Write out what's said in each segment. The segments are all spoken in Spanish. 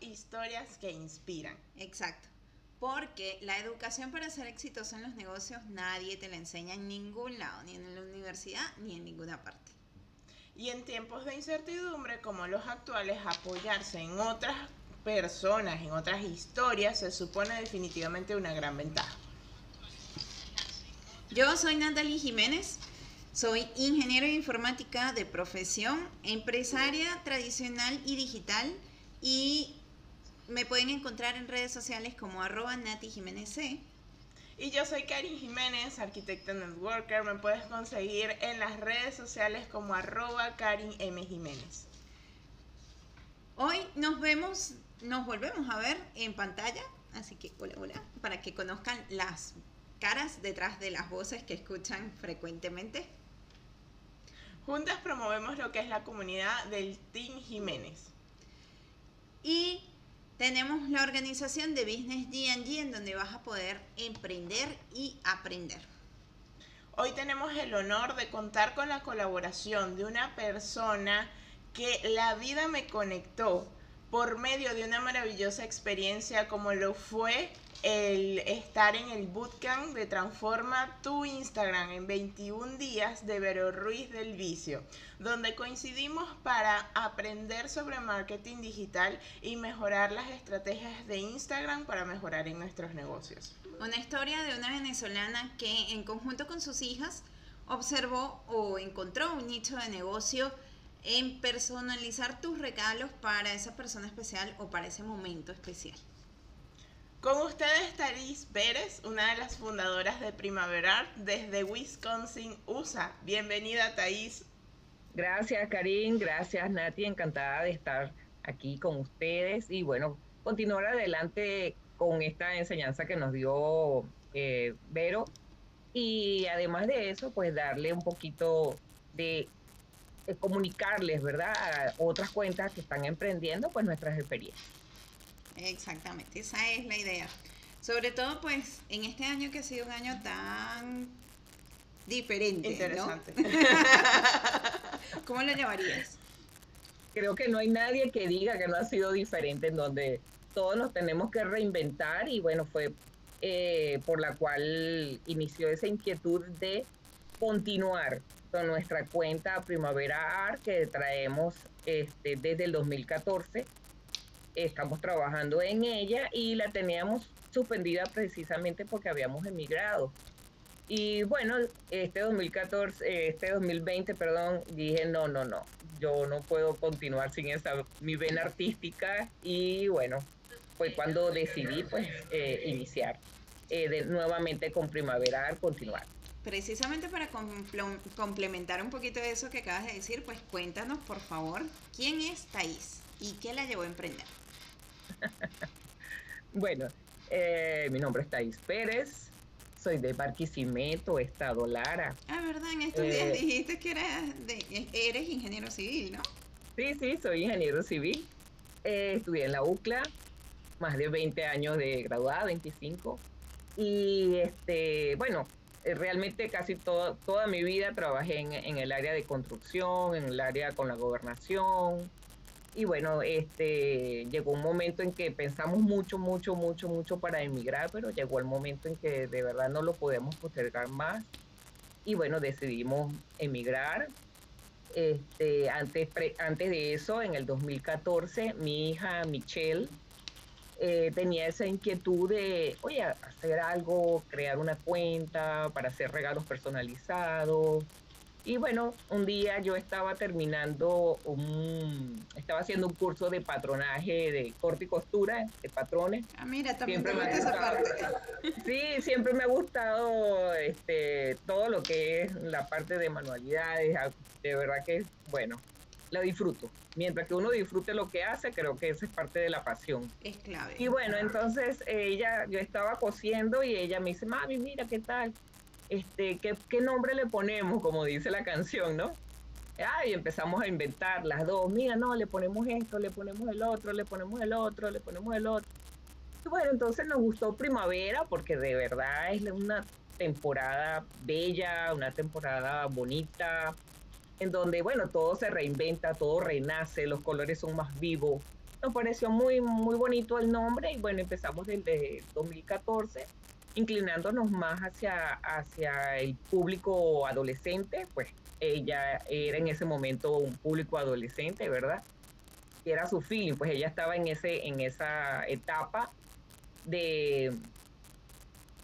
historias que inspiran. Exacto. Porque la educación para ser exitoso en los negocios nadie te la enseña en ningún lado, ni en la universidad ni en ninguna parte. Y en tiempos de incertidumbre como los actuales, apoyarse en otras personas, en otras historias, se supone definitivamente una gran ventaja. Yo soy Natalie Jiménez, soy ingeniero de informática de profesión, empresaria tradicional y digital y me pueden encontrar en redes sociales como arroba Nati Jiménez C. Y yo soy Karin Jiménez, arquitecta networker. Me puedes conseguir en las redes sociales como arroba Karin M. Jiménez. Hoy nos vemos, nos volvemos a ver en pantalla, así que hola, hola, para que conozcan las caras detrás de las voces que escuchan frecuentemente. Juntas promovemos lo que es la comunidad del Team Jiménez. Y tenemos la organización de Business DG en donde vas a poder emprender y aprender. Hoy tenemos el honor de contar con la colaboración de una persona que la vida me conectó por medio de una maravillosa experiencia como lo fue el estar en el bootcamp de Transforma tu Instagram en 21 días de Vero Ruiz del Vicio, donde coincidimos para aprender sobre marketing digital y mejorar las estrategias de Instagram para mejorar en nuestros negocios. Una historia de una venezolana que en conjunto con sus hijas observó o encontró un nicho de negocio en personalizar tus regalos para esa persona especial o para ese momento especial. Con ustedes Taris Pérez, una de las fundadoras de Primavera desde Wisconsin, USA. Bienvenida, Thais. Gracias, Karim. Gracias, Nati. Encantada de estar aquí con ustedes y bueno, continuar adelante con esta enseñanza que nos dio eh, Vero. Y además de eso, pues darle un poquito de, de comunicarles, ¿verdad? A otras cuentas que están emprendiendo, pues nuestras experiencias. Exactamente, esa es la idea. Sobre todo, pues, en este año que ha sido un año tan diferente. Interesante. ¿no? ¿Cómo lo llamarías? Creo que no hay nadie que diga que no ha sido diferente, en donde todos nos tenemos que reinventar y bueno, fue eh, por la cual inició esa inquietud de continuar con nuestra cuenta Primavera Art que traemos este, desde el 2014 estamos trabajando en ella y la teníamos suspendida precisamente porque habíamos emigrado. Y bueno, este 2014, este 2020, perdón, dije, no, no, no, yo no puedo continuar sin esa, mi vena artística y bueno, fue cuando decidí pues eh, iniciar eh, de, nuevamente con Primavera, continuar. Precisamente para complementar un poquito de eso que acabas de decir, pues cuéntanos por favor, ¿quién es Thais y qué la llevó a emprender? bueno, eh, mi nombre es Thais Pérez, soy de Barquisimeto, Estado Lara. Ah, verdad, en estos días eh, dijiste que eras, de, eres ingeniero civil, ¿no? Sí, sí, soy ingeniero civil. Eh, estudié en la UCLA, más de 20 años de graduada, 25. Y este, bueno, realmente casi todo, toda mi vida trabajé en, en, el área de construcción, en el área con la gobernación, y bueno, este, llegó un momento en que pensamos mucho, mucho, mucho, mucho para emigrar, pero llegó el momento en que de verdad no lo podemos postergar más. Y bueno, decidimos emigrar. Este, antes, antes de eso, en el 2014, mi hija Michelle eh, tenía esa inquietud de, oye, hacer algo, crear una cuenta para hacer regalos personalizados. Y bueno, un día yo estaba terminando un, estaba haciendo un curso de patronaje de corte y costura de patrones. Ah, mira, también siempre me esa parte. Sí, siempre me ha gustado este todo lo que es la parte de manualidades, ah, de verdad que bueno, la disfruto. Mientras que uno disfrute lo que hace, creo que esa es parte de la pasión. Es clave. Y bueno, entonces ella, yo estaba cosiendo y ella me dice, mami, mira, ¿qué tal? Este, ¿qué, nombre le ponemos? Como dice la canción, ¿no? Ah, y empezamos a inventar las dos. Mira, no, le ponemos esto, le ponemos el otro, le ponemos el otro, le ponemos el otro. Y bueno, entonces nos gustó primavera porque de verdad es una temporada bella, una temporada bonita, en donde, bueno, todo se reinventa, todo renace, los colores son más vivos, nos pareció muy, muy bonito el nombre y bueno, empezamos desde 2014 inclinándonos más hacia, hacia el público adolescente, pues ella era en ese momento un público adolescente, ¿verdad? Era su feeling, pues ella estaba en, ese, en esa etapa de,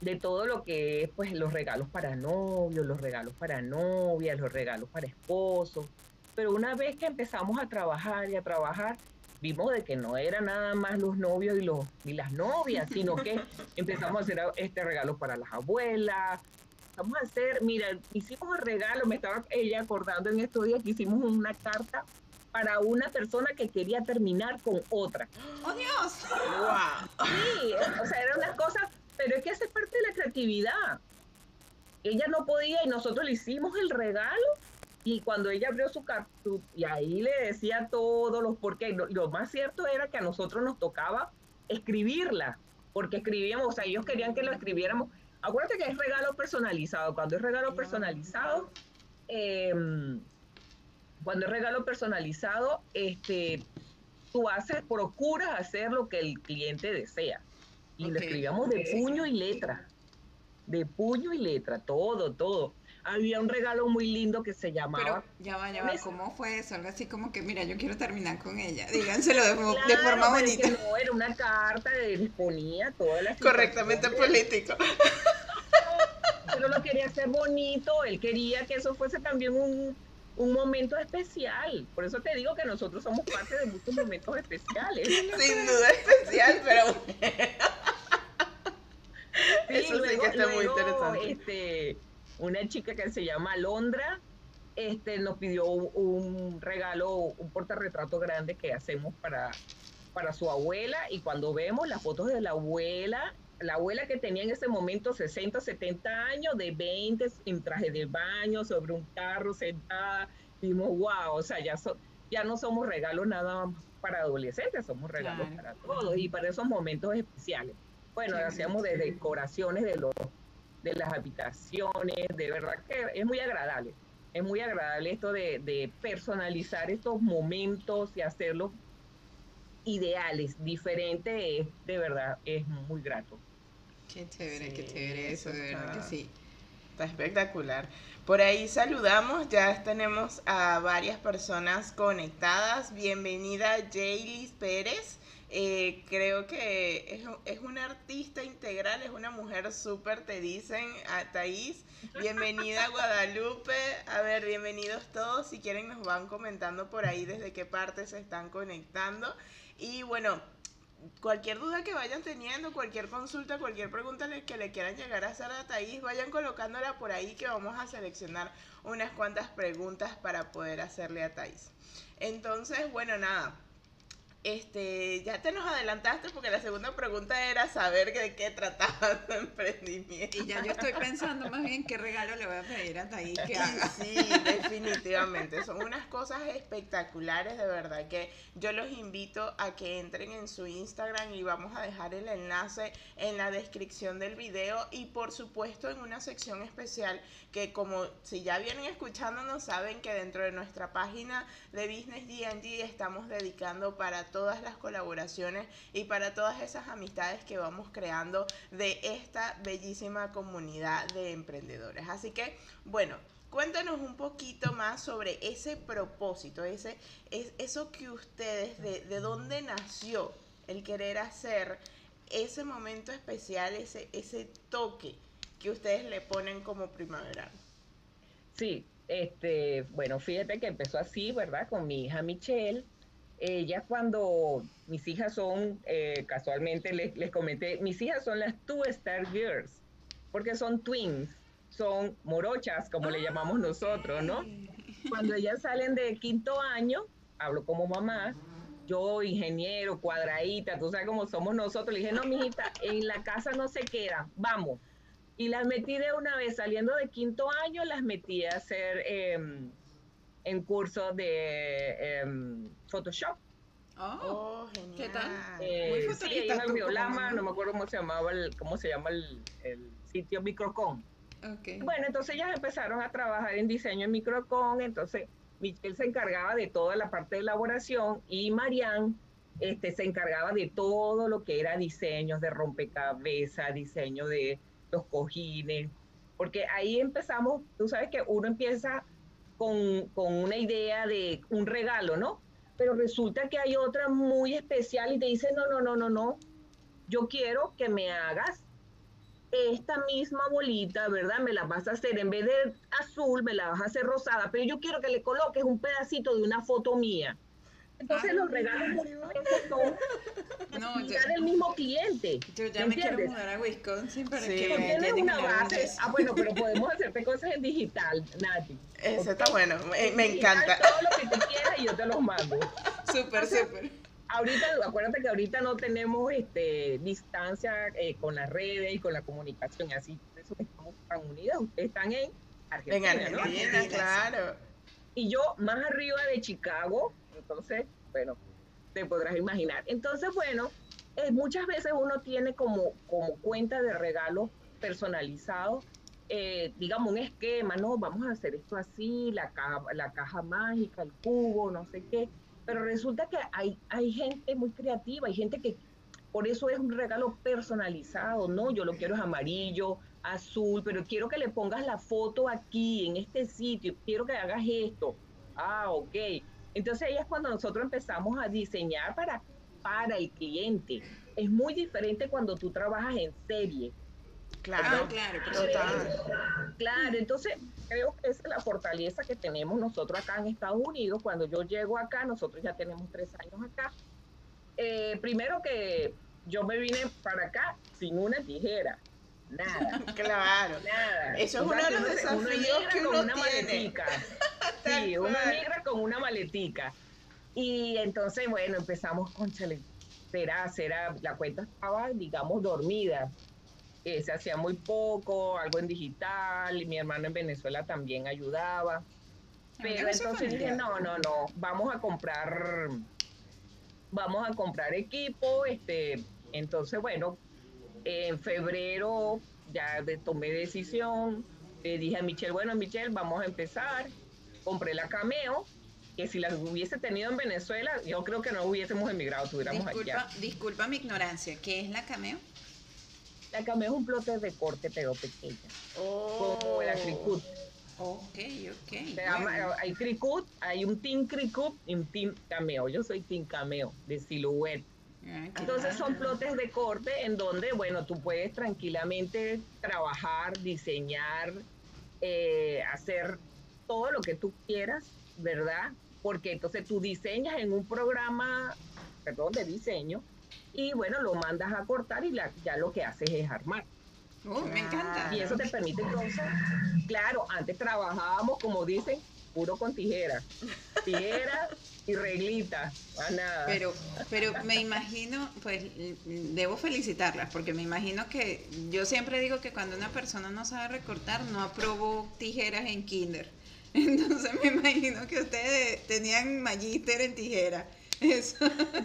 de todo lo que es pues los regalos para novios, los regalos para novias, los regalos para esposos. Pero una vez que empezamos a trabajar y a trabajar, vimos de que no era nada más los novios y, los, y las novias, sino que empezamos a hacer este regalo para las abuelas. Vamos a hacer, mira, hicimos el regalo, me estaba ella acordando en estos días que hicimos una carta para una persona que quería terminar con otra. ¡Oh, Dios! ¡Wow! Sí, o sea, eran unas cosas, pero es que hace parte de la creatividad. Ella no podía y nosotros le hicimos el regalo y cuando ella abrió su carta, y ahí le decía todos los porqués, lo, lo, más cierto era que a nosotros nos tocaba escribirla, porque escribíamos, o sea, ellos querían que lo escribiéramos. Acuérdate que es regalo personalizado. Cuando es regalo personalizado, eh, cuando es regalo personalizado, este, tú haces, procuras hacer lo que el cliente desea. Y okay. lo escribíamos de puño y letra. De puño y letra, todo, todo había un regalo muy lindo que se llamaba. Pero ya va, ya va, ¿cómo fue eso? Algo así como que, mira, yo quiero terminar con ella. Díganselo de, claro, de forma bonita. no, era una carta que ponía todas las. Correctamente político. Pero lo quería hacer bonito, él quería que eso fuese también un, un momento especial. Por eso te digo que nosotros somos parte de muchos momentos especiales. Sin duda especial, pero. Sí, eso luego, sí que está luego, muy interesante. Este, una chica que se llama Alondra, este, nos pidió un, regalo, un portarretrato grande que hacemos para, para su abuela y cuando vemos las fotos de la abuela, la abuela que tenía en ese momento 60, 70 años, de 20, en traje de baño, sobre un carro sentada, vimos, wow, o sea, ya, so, ya no somos regalos nada más para adolescentes, somos regalos claro. para todos y para esos momentos especiales. Bueno, sí, hacíamos sí. de decoraciones de los de las habitaciones, de verdad que es muy agradable. Es muy agradable esto de, de personalizar estos momentos y hacerlos ideales, diferentes, de verdad es muy grato. Qué chévere, sí, qué chévere eso, de verdad que sí. Está espectacular. Por ahí saludamos, ya tenemos a varias personas conectadas. Bienvenida Jaylis Pérez. Eh, creo que es, es, una artista integral, es una mujer súper, te dicen, a Thais. Bienvenida a Guadalupe. A ver, bienvenidos todos. Si quieren nos van comentando por ahí desde qué parte se están conectando. Y bueno, cualquier duda que vayan teniendo, cualquier consulta, cualquier pregunta que le quieran llegar a hacer a Thais, vayan colocándola por ahí que vamos a seleccionar unas cuantas preguntas para poder hacerle a Thais. Entonces, bueno, nada este, ya te nos adelantaste porque la segunda pregunta era saber de qué trataba tu emprendimiento. Y ya yo estoy pensando más bien qué regalo le voy a pedir a Taí que haga. Sí, definitivamente. Son unas cosas espectaculares, de verdad, que yo los invito a que entren en su Instagram y vamos a dejar el enlace en la descripción del video y por supuesto en una sección especial que como si ya vienen escuchándonos saben que dentro de nuestra página de Business D&D estamos dedicando para todas las colaboraciones y para todas esas amistades que vamos creando de esta bellísima comunidad de emprendedores. Así que, bueno, cuéntanos un poquito más sobre ese propósito, ese, es, eso que ustedes, de, de dónde nació el querer hacer ese momento especial, ese, ese toque que ustedes le ponen como primaveral. Sí, este, bueno, fíjate que empezó así, ¿verdad? Con mi hija Michelle. Ella cuando mis hijas son, eh, casualmente les, les, comenté, mis hijas son las Two Star Girls, porque son twins, son morochas, como le llamamos nosotros, ¿no? Cuando ellas salen de quinto año, hablo como mamá, yo ingeniero, cuadradita, tú sabes cómo somos nosotros, le dije, no, mijita, en la casa no se queda, vamos. Y las metí de una vez, saliendo de quinto año, las metí a hacer eh, en curso de eh, Photoshop. Oh, oh, genial. ¿Qué tal? Eh, Muy sí, ahí en el Biolama, no me acuerdo cómo se llamaba el, cómo se llama el, el sitio Microcon. Okay. Bueno, entonces ellas empezaron a trabajar en diseño en Microcon, entonces Michelle se encargaba de toda la parte de elaboración y Marianne este, se encargaba de todo lo que era diseños de rompecabezas, diseño de los cojines, porque ahí empezamos, tú sabes que uno empieza con, con una idea de un regalo, ¿no? Pero resulta que hay otra muy especial y te dice, no, no, no, no, no, yo quiero que me hagas esta misma bolita, ¿verdad? Me la vas a hacer, en vez de azul, me la vas a hacer rosada, pero yo quiero que le coloques un pedacito de una foto mía. Entonces los regalos son no, ya, del mismo cliente. Yo ya me quiero mudar a Wisconsin para que tienes una base. Ah, bueno, pero podemos hacerte cosas en digital, Nati. Eso está bueno, me, encanta. Todo lo que tú quieras y yo te los mando. Súper, súper ahorita, acuérdate que ahorita no tenemos este, distancia eh, con las redes y con la comunicación, así por eso estamos tan unidos. Ustedes están en Argentina. En Argentina, claro. Y yo más arriba de Chicago, entonces, bueno, te podrás imaginar. Entonces, bueno, eh, muchas veces uno tiene como, como cuenta de regalos personalizados, eh, digamos, un esquema, ¿no? Vamos a hacer esto así, la caja, la caja mágica, el cubo, no sé qué pero resulta que hay, hay gente muy creativa, hay gente que por eso es un regalo personalizado, ¿no? Yo lo quiero es amarillo, azul, pero quiero que le pongas la foto aquí, en este sitio, quiero que hagas esto. Ah, ok. Entonces ahí es cuando nosotros empezamos a diseñar para, para el cliente. Es muy diferente cuando tú trabajas en serie. Claro, claro, claro. Claro, entonces creo que esa es la fortaleza que tenemos nosotros acá en Estados Unidos. Cuando yo llego acá, nosotros ya tenemos tres años acá. Eh, primero que yo me vine para acá sin una tijera. Nada. Claro. Nada. Eso es uno de los desafíos que uno con una maletica. sí, una negra con una maletica. Y entonces, bueno, empezamos con chale. Será, será, la cuenta estaba, digamos, dormida se hacía muy poco, algo en digital, y mi hermano en Venezuela también ayudaba. Pero entonces dije, no, no, no, vamos a comprar, vamos a comprar equipo, este, entonces bueno, en febrero ya tomé decisión, le dije a Michelle, bueno Michelle, vamos a empezar, compré la Cameo, que si la hubiese tenido en Venezuela, yo creo que no hubiésemos emigrado, estuviéramos disculpa, Disculpa mi ignorancia, ¿qué es la Cameo? La cameo es un plotter de corte, pero pequeña. Como la cricut. Ok, ok. hay cricut, hay un team cricut y un team cameo. Yo soy team cameo de silhouette. Ah, Entonces son plotes de corte en donde, bueno, tú puedes tranquilamente trabajar, diseñar, eh, hacer todo lo que tú quieras, ¿verdad? Porque entonces tú diseñas en un programa, perdón, de diseño, y bueno, lo mandas a cortar y ya lo que haces es armar. Oh, me encanta. Y eso te permite entonces, claro, antes trabajábamos, como dicen, puro con tijeras. Tijeras y reglitas, más nada. Pero, pero me imagino, pues debo felicitarlas, porque me imagino que yo siempre digo que cuando una persona no sabe recortar, no aprobó tijeras en kinder. Entonces me imagino que ustedes tenían magíster en tijera. Eso.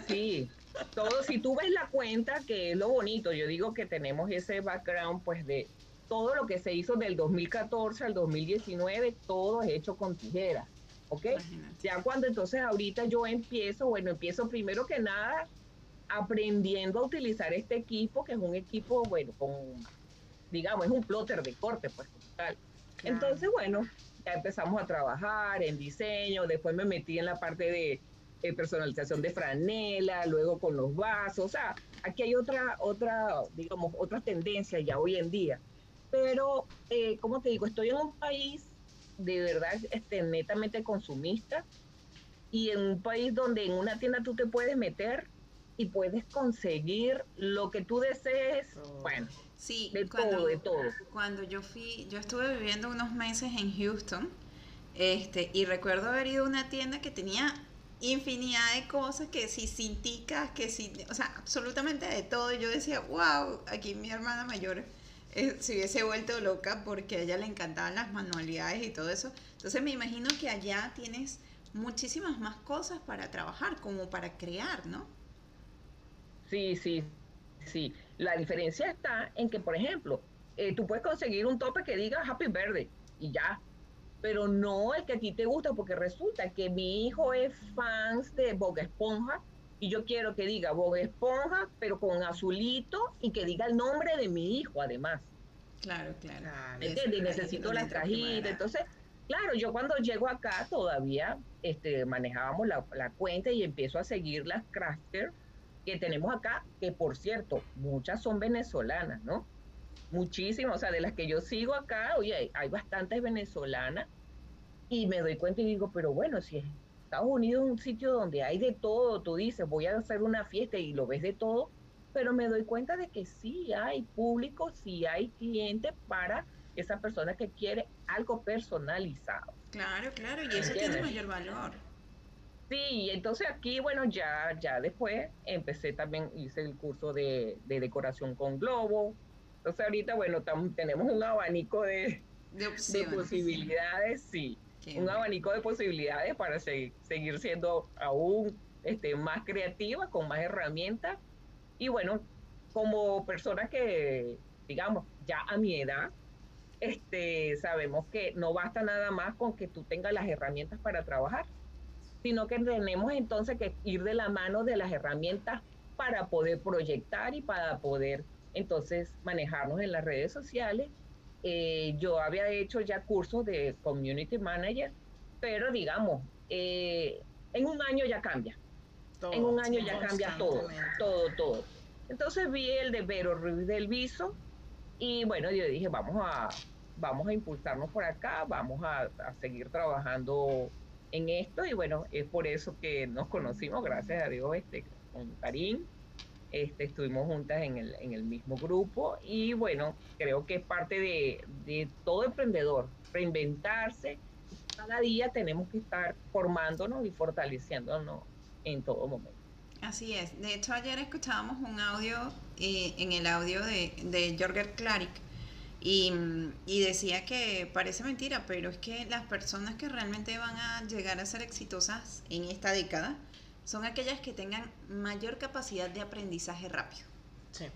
Sí, todo, si tú ves la cuenta, que es lo bonito, yo digo que tenemos ese background, pues de todo lo que se hizo del 2014 al 2019, todo es hecho con tijeras, ¿ok? Ya cuando entonces ahorita yo empiezo, bueno, empiezo primero que nada aprendiendo a utilizar este equipo, que es un equipo, bueno, con, digamos, es un plotter de corte, pues, tal. Entonces, bueno, ya empezamos a trabajar en diseño, después me metí en la parte de eh, personalización de franela, luego con los vasos, o sea, aquí hay otra, otra, digamos, otra tendencia ya hoy en día. Pero, eh, como te digo, estoy en un país de verdad este, netamente consumista y en un país donde en una tienda tú te puedes meter y puedes conseguir lo que tú desees, oh. bueno, sí, de todo, de todo. Cuando yo fui, yo estuve viviendo unos meses en Houston, este, y recuerdo haber ido a una tienda que tenía infinidad de cosas que si cinticas, que si, o sea, absolutamente de todo. Y yo decía, wow, aquí mi hermana mayor eh, se hubiese vuelto loca porque a ella le encantaban las manualidades y todo eso. Entonces me imagino que allá tienes muchísimas más cosas para trabajar, como para crear, ¿no? Sí, sí, sí. La diferencia está en que, por ejemplo, eh, tú puedes conseguir un tope que diga Happy Birthday y ya, pero no el que a ti te gusta, porque resulta que mi hijo es fans de Boca Esponja y yo quiero que diga Bob Esponja, pero con azulito y que diga el nombre de mi hijo además. Claro, claro. Y necesito la trajita. Entonces, claro, yo cuando llego acá todavía este, manejábamos la, la cuenta y empiezo a seguir las crafters que tenemos acá, que por cierto, muchas son venezolanas, ¿no? Muchísimas, o sea, de las que yo sigo acá, oye, hay, bastantes venezolanas y me doy cuenta y digo, pero bueno, si Estados Unidos es un sitio donde hay de todo, tú dices, voy a hacer una fiesta y lo ves de todo, pero me doy cuenta de que sí hay público, sí hay clientes para esa persona que quiere algo personalizado. Claro, claro, y eso tiene mayor valor. Sí, entonces aquí, bueno, ya, ya después empecé también, hice el curso de, decoración con globo. Entonces ahorita, bueno, tenemos un abanico de, de, posibilidades, sí. Un abanico de posibilidades para seguir siendo aún este, más creativa, con más herramientas. Y bueno, como persona que, digamos, ya a mi edad, este, sabemos que no basta nada más con que tú tengas las herramientas para trabajar sino que tenemos entonces que ir de la mano de las herramientas para poder proyectar y para poder entonces manejarnos en las redes sociales. Eh, yo había hecho ya cursos de community manager, pero digamos, eh, en un año ya cambia. en un año ya cambia todo, todo, todo. Entonces vi el de Vero Ruiz del Viso y bueno, yo dije, vamos a, vamos a impulsarnos por acá, vamos a, a seguir trabajando en esto y bueno, es por eso que nos conocimos, gracias a Dios, este, con Karim. Este, estuvimos juntas en el, en el mismo grupo y bueno, creo que es parte de, de todo emprendedor, reinventarse. Cada día tenemos que estar formándonos y fortaleciéndonos en todo momento. Así es. De hecho, ayer escuchábamos un audio, eh, en el audio de, de Jorger Klarik, y, decía que parece mentira, pero es que las personas que realmente van a llegar a ser exitosas en esta década son aquellas que tengan mayor capacidad de aprendizaje rápido. Sí.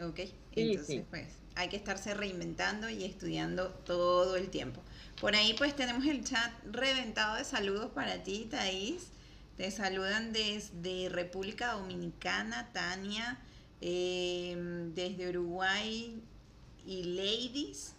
¿Ok? Entonces, pues hay que estarse reinventando y estudiando todo el tiempo. Por ahí pues tenemos el chat reventado de saludos para ti, Thais. Te saludan desde República Dominicana, Tania. Em, desde Uruguay y Ladies.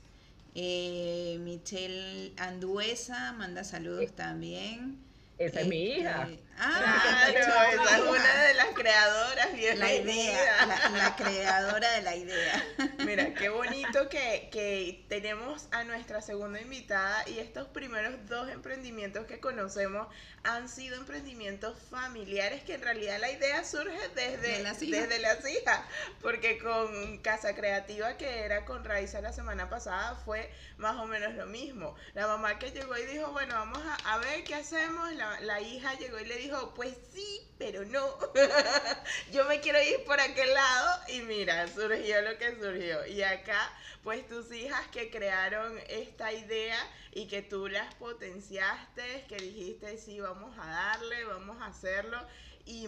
Eh, Michelle Anduesa manda saludos también. Esa es mi hija. Ah, esa es una de las creadoras. La idea, la, creadora de la idea. Mira, qué bonito que, que tenemos a nuestra segunda invitada y estos primeros dos emprendimientos que conocemos han sido emprendimientos familiares que en realidad la idea surge desde, desde las hijas, porque con Casa Creativa, que era con Raiza la semana pasada, fue más o menos lo mismo. La mamá que llegó y dijo, bueno, vamos a, ver qué hacemos, la, la hija llegó y le dijo, pues sí, pero no. Yo me quiero ir por aquel lado y mira, surgió lo que surgió. Y acá, pues tus hijas que crearon esta idea y que tú las potenciaste, que dijiste, sí, vamos a darle, vamos a hacerlo. Y,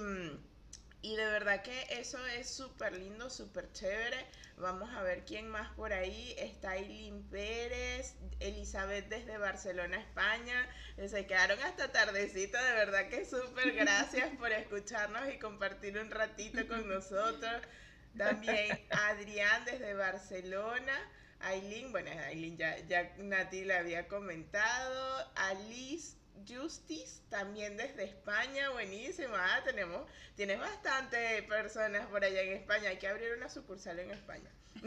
y de verdad que eso es súper lindo, súper chévere. Vamos a ver quién más por ahí. Está Aileen Pérez, Elizabeth desde Barcelona, España. Se quedaron hasta tardecito, de verdad que súper gracias por escucharnos y compartir un ratito con nosotros. También Adrián desde Barcelona. Aileen, bueno, Aileen ya, ya Nati le había comentado. Alice Justice, también desde España, buenísima. Ah, tenemos, tienes bastante personas por allá en España. Hay que abrir una sucursal en España.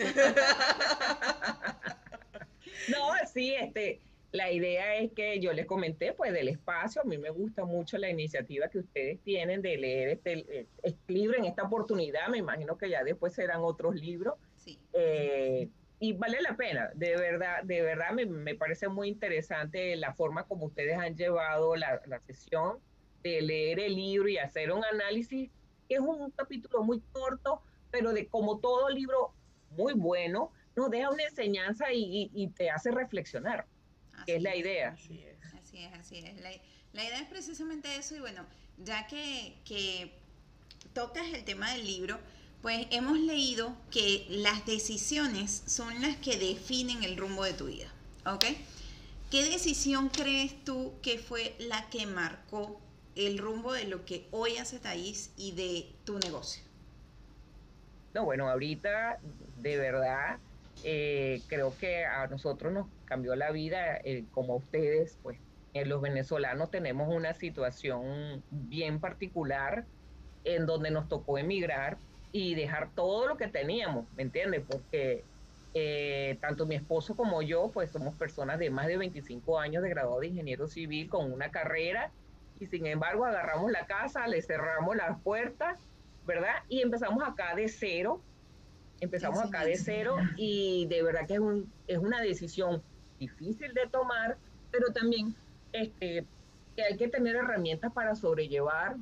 no, sí, este, la idea es que yo les comenté, pues, del espacio. A mí me gusta mucho la iniciativa que ustedes tienen de leer este, este libro en esta oportunidad. Me imagino que ya después serán otros libros. Sí. Eh, y vale la pena, de verdad, de verdad me, me, parece muy interesante la forma como ustedes han llevado la, la, sesión de leer el libro y hacer un análisis, que es un capítulo muy corto, pero de como todo libro muy bueno, nos deja una enseñanza y, y, te hace reflexionar, que es la idea. Así es, así es. Así es. La, la, idea es precisamente eso y bueno, ya que, que tocas el tema del libro, pues hemos leído que las decisiones son las que definen el rumbo de tu vida, ¿ok? ¿Qué decisión crees tú que fue la que marcó el rumbo de lo que hoy hace Thais y de tu negocio? No, bueno, ahorita de verdad eh, creo que a nosotros nos cambió la vida, eh, como ustedes, pues los venezolanos tenemos una situación bien particular en donde nos tocó emigrar y dejar todo lo que teníamos, ¿me entiendes? Porque eh, tanto mi esposo como yo, pues somos personas de más de 25 años de graduado de ingeniero civil con una carrera y sin embargo agarramos la casa, le cerramos las puertas, ¿verdad? Y empezamos acá de cero, empezamos acá de cero y de verdad que es, un, es una decisión difícil de tomar, pero también este, que hay que tener herramientas para sobrellevar,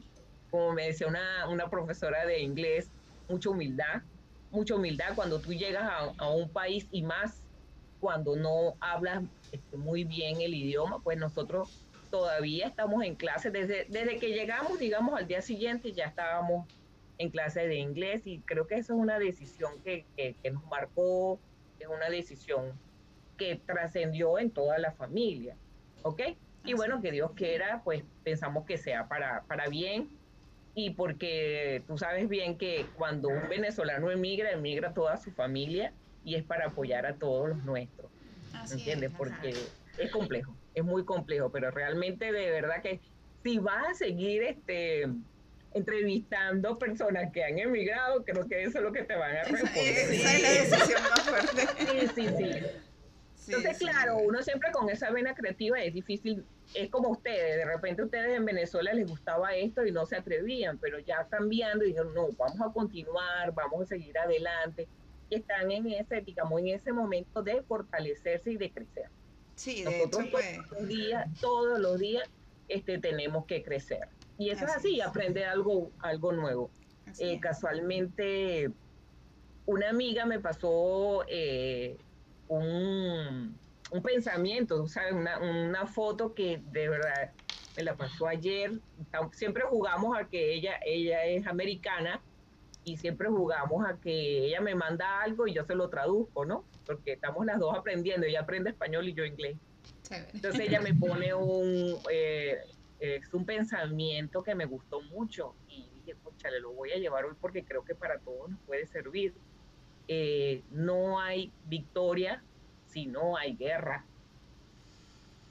como me decía una, una profesora de inglés, mucha humildad, mucha humildad cuando tú llegas a, un país y más cuando no hablas este, muy bien el idioma, pues nosotros todavía estamos en clase, desde, desde que llegamos, digamos, al día siguiente ya estábamos en clase de inglés y creo que eso es una decisión que, que, que nos marcó, es una decisión que trascendió en toda la familia, ¿ok? Y bueno, que Dios quiera, pues pensamos que sea para, para bien y porque tú sabes bien que cuando un venezolano emigra, emigra toda su familia y es para apoyar a todos los nuestros. ¿Entiendes? porque es complejo, es muy complejo, pero realmente de verdad que si vas a seguir este entrevistando personas que han emigrado, creo que eso es lo que te van a responder. Esa, es la decisión más fuerte. Sí, sí, sí. Entonces, claro, uno siempre con esa vena creativa es difícil es como ustedes, de repente ustedes en Venezuela les gustaba esto y no se atrevían, pero ya cambiando y dijeron, no, vamos a continuar, vamos a seguir adelante. Y están en ese, digamos, en ese momento de fortalecerse y de crecer. Sí, de Nosotros todos pues. los días, todos los días este, tenemos que crecer. Y eso es así, aprender algo, algo nuevo. Eh, casualmente, una amiga me pasó eh, un, un pensamiento, ¿sabes? Una, una foto que de verdad me la pasó ayer. Siempre jugamos a que ella, ella es americana y siempre jugamos a que ella me manda algo y yo se lo traduzco, ¿no? Porque estamos las dos aprendiendo, ella aprende español y yo inglés. Entonces ella me pone un, eh, es un pensamiento que me gustó mucho y dije, le lo voy a llevar hoy porque creo que para todos nos puede servir. Eh, no hay victoria si no hay guerra.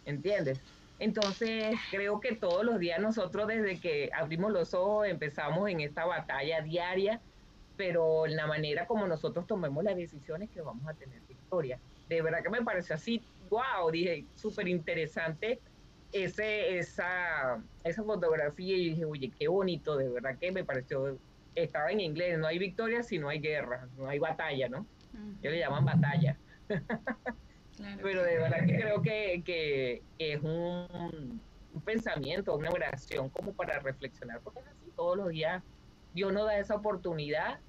¿Entiendes? Entonces, creo que todos los días nosotros desde que abrimos los ojos empezamos en esta batalla diaria, pero en la manera como nosotros tomemos las decisiones que vamos a tener victoria. De verdad que me pareció así, wow, dije, súper interesante ese, esa, esa fotografía y dije, oye, qué bonito, de verdad que me pareció, estaba en inglés, no hay victoria si no hay guerra, no hay batalla, ¿no? Yo le llaman batalla. Pero de verdad que creo que, es un, pensamiento, una oración como para reflexionar, porque es así, todos los días Dios nos da esa oportunidad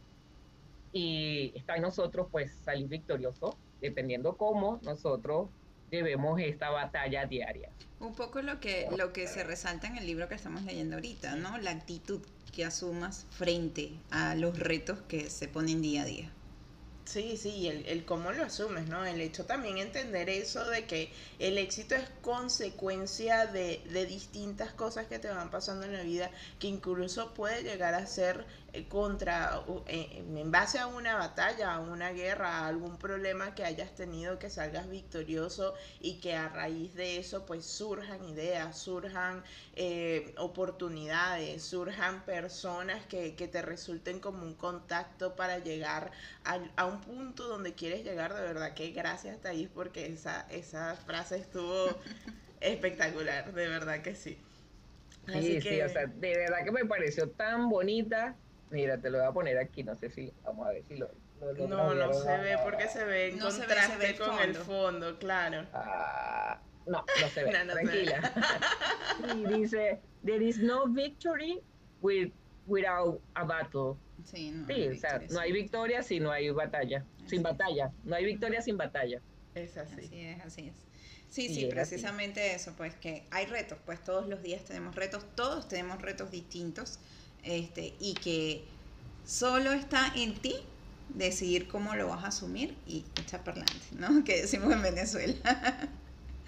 y está en nosotros pues salir victorioso, dependiendo cómo nosotros debemos esta batalla diaria. Un poco lo que, lo que se resalta en el libro que estamos leyendo ahorita, ¿no? La actitud que asumas frente a los retos que se ponen día a día. Sí, sí, el, el cómo lo asumes, ¿no? El hecho también entender eso de que el éxito es consecuencia de, de distintas cosas que te van pasando en la vida, que incluso puede llegar a ser contra, eh, en base a una batalla, a una guerra, a algún problema que hayas tenido, que salgas victorioso y que a raíz de eso pues surjan ideas, surjan eh, oportunidades, surjan personas que, que, te resulten como un contacto para llegar a, a, un punto donde quieres llegar. De verdad que gracias Thais porque esa, esa frase estuvo espectacular, de verdad que sí. sí, sí, o sea, de verdad que me pareció tan bonita Mira, te lo voy a poner aquí, no sé si, vamos a ver si lo... no, no se ve porque se ve en contraste con el fondo, claro. Ah, no, no se ve, tranquila. y dice, there is no victory with, without a battle. Sí, no sí o sea, no hay victoria si no hay batalla. sin batalla. No hay victoria sin batalla. Es así. Así es, así es. Sí, sí, precisamente eso, pues que hay retos, pues todos los días tenemos retos, todos tenemos retos distintos este, y que solo está en ti decidir cómo lo vas a asumir y echar para adelante, ¿no? Que decimos en Venezuela.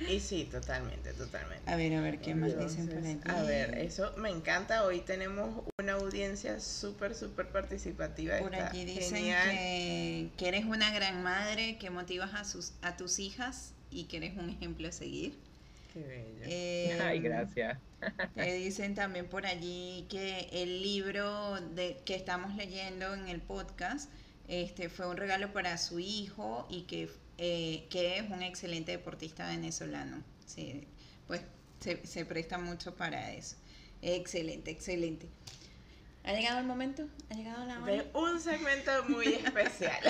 Y sí, totalmente, totalmente. A ver, a ver, ¿qué más dicen por aquí? A ver, eso me encanta. Hoy tenemos una audiencia súper, súper participativa. Por Está aquí dicen que, que eres una gran madre, que motivas a, sus, a tus hijas y que eres un ejemplo a seguir. Qué bello. Eh, Ay, gracias. Te dicen también por allí que el libro de, que estamos leyendo en el podcast este, fue un regalo para su hijo y que, eh, que es un excelente deportista venezolano. Sí, pues se, se presta mucho para eso. Excelente, excelente. ¿Ha llegado el momento? ¿Ha llegado la hora? de un segmento muy especial.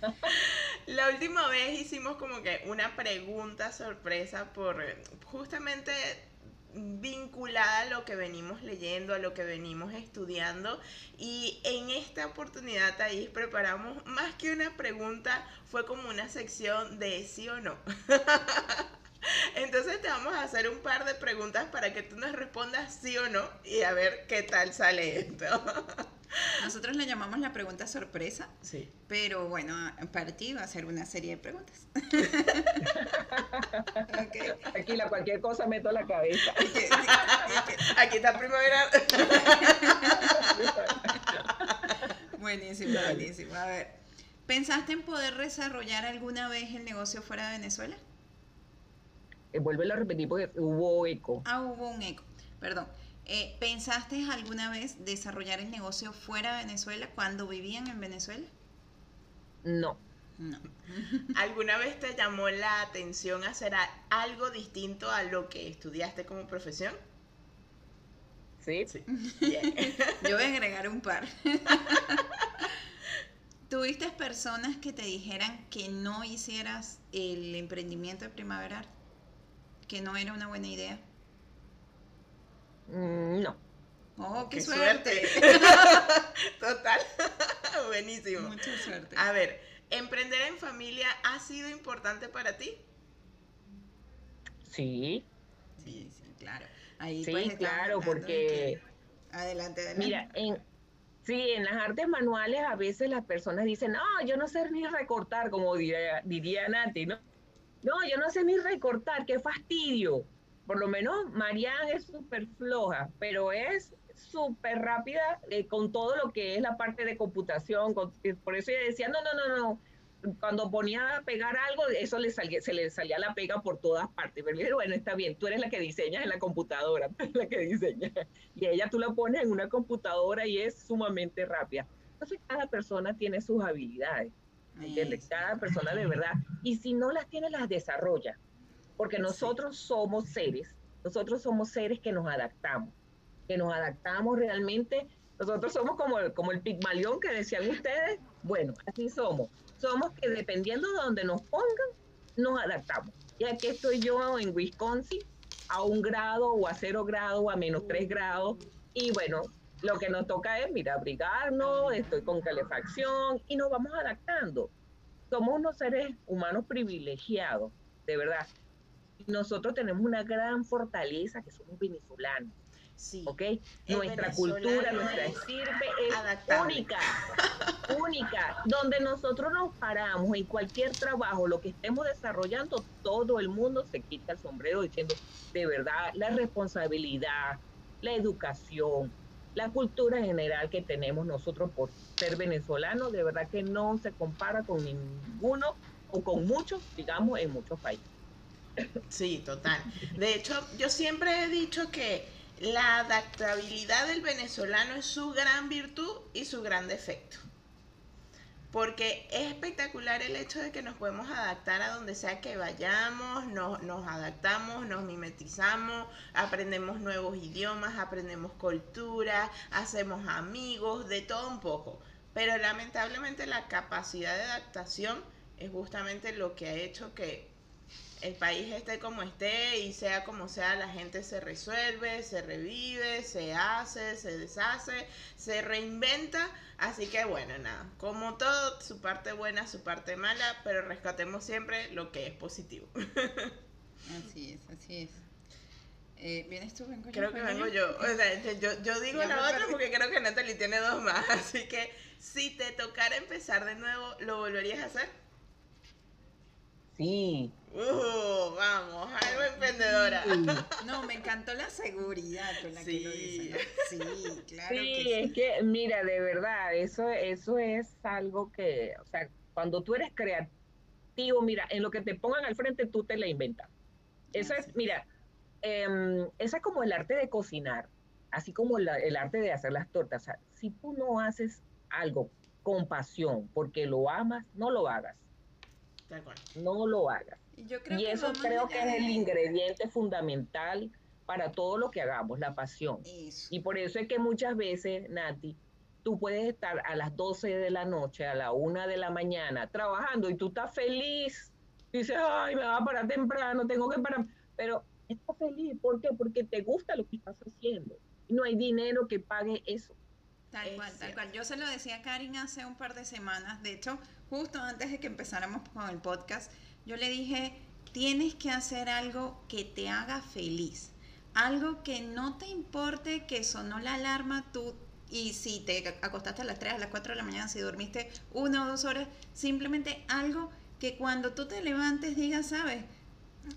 La última vez hicimos como que una pregunta sorpresa por justamente vinculada a lo que venimos leyendo, a lo que venimos estudiando y en esta oportunidad Thais preparamos más que una pregunta, fue como una sección de sí o no. Entonces te vamos a hacer un par de preguntas para que tú nos respondas sí o no y a ver qué tal sale esto. Nosotros le llamamos la pregunta sorpresa, Sí. pero bueno, para ti va a ser una serie de preguntas. Aquí la cualquier cosa meto la cabeza. Aquí está primavera. Buenísimo, buenísimo. A ver, ¿pensaste en poder desarrollar alguna vez el negocio fuera de Venezuela? Eh, Vuelve a repetir porque hubo eco. Ah, hubo un eco. Perdón. Eh, ¿Pensaste alguna vez desarrollar el negocio fuera de Venezuela cuando vivían en Venezuela? No. No. ¿Alguna vez te llamó la atención hacer a- algo distinto a lo que estudiaste como profesión? ¿Sí? Bien. Yo voy a agregar un par. ¿Tuviste personas que te dijeran que no hicieras el emprendimiento de primaveral? Que no era una buena idea. Mm, No. Oh, qué, Qué suerte. Total. Buenísimo. Mucha suerte. A ver, ¿emprender en familia ha sido importante para ti? Sí. Sí, sí, claro. Ahí Sí, pues claro, porque que- Adelante, adelante. Mira, en, sí, en las artes manuales a veces las personas dicen, no, yo no sé ni recortar, como diría, diría Nati, ¿no? No, yo no sé ni recortar, qué fastidio. Por lo menos Marianne es súper floja, pero es súper rápida eh, con todo lo que es la parte de computación. eh, por eso ella decía, no, no, no, no. Cuando ponía a pegar algo, eso le salía, se le salía la pega por todas partes. Pero dije, bueno, está bien, tú eres la que diseñas en la computadora, la que diseña. Y ella tú la pones en una computadora y es sumamente rápida. Entonces cada persona tiene sus habilidades, ¿me ¿entiendes? Cada persona de verdad. Y si no las tiene, las desarrolla. Porque nosotros somos seres, nosotros somos seres que nos adaptamos, que nos adaptamos realmente. Nosotros somos como, el- como el pigmalión que decían ustedes. Bueno, así somos. Somos que dependiendo de donde nos pongan, nos adaptamos. Y aquí estoy yo en Wisconsin, a un grado o a cero grado o a menos tres grados. Y bueno, lo que nos toca es, mira, abrigarnos, estoy con calefacción y nos vamos adaptando. Somos unos seres humanos privilegiados, de verdad. Nosotros tenemos una gran fortaleza que somos venezolanos, Sí. ¿ok? El Nuestra cultura, nuestra es estirpe es adaptable. única, única. Donde nosotros nos paramos en cualquier trabajo, lo que estemos desarrollando, todo el mundo se quita el sombrero diciendo, de verdad, la responsabilidad, la educación, la cultura general que tenemos nosotros por ser venezolanos, de verdad que no se compara con ninguno o con muchos, digamos, en muchos países. Sí, total. De hecho, yo siempre he dicho que la adaptabilidad del venezolano es su gran virtud y su gran defecto. Porque es espectacular el hecho de que nos podemos adaptar a donde sea que vayamos, nos, nos adaptamos, nos mimetizamos, aprendemos nuevos idiomas, aprendemos cultura, hacemos amigos, de todo un poco. Pero lamentablemente la capacidad de adaptación es justamente lo que ha hecho que el país esté como esté y sea como sea, la gente se resuelve, se revive, se hace, se deshace, se reinventa. Así que bueno, nada, como todo, su parte buena, su parte mala, pero rescatemos siempre lo que es positivo. Así es, así es. Eh, ¿Vienes tú? ¿Vengo yo? Creo que ¿Vengo yo. O sea, yo, yo digo me la otra perdí. porque creo que Natalie tiene dos más. Así que si te tocara empezar de nuevo, ¿lo volverías a hacer? Sí. Uh, vamos, algo emprendedora. No, me encantó la seguridad con la que lo dice. Sí, claro. Sí, que sí. es que, mira, de verdad, eso, eso es algo que, o sea, cuando tú eres creativo, mira, en lo que te pongan al frente, tú te la inventas. Eso Así es, mira, em, eso es como el arte de cocinar, así como la- el arte de hacer las tortas. O sea, si tú no haces algo con pasión, porque lo amas, no lo hagas, no lo hagas. Y Yo creo Y que eso creo que es el ingrediente fundamental para todo lo que hagamos, la pasión. Eso. Y por eso es que muchas veces, Nati, tú puedes estar a las 12 de la noche, a la 1 de la mañana, trabajando y tú estás feliz. Dices, ay, me va a parar temprano, tengo que parar. Pero estás feliz, ¿por qué? Porque te gusta lo que estás haciendo. Y no hay dinero que pague eso. Tal cual, tal cual. Yo se lo decía a Karin hace un par de semanas. De hecho, justo antes de que empezáramos con el podcast, yo le dije, tienes que hacer algo que te haga feliz. Algo que no te importe que sonó la alarma tú y si te acostaste a las 3, a las 4 de la mañana, si dormiste una o dos horas, simplemente algo que cuando tú te levantes digas, sabes,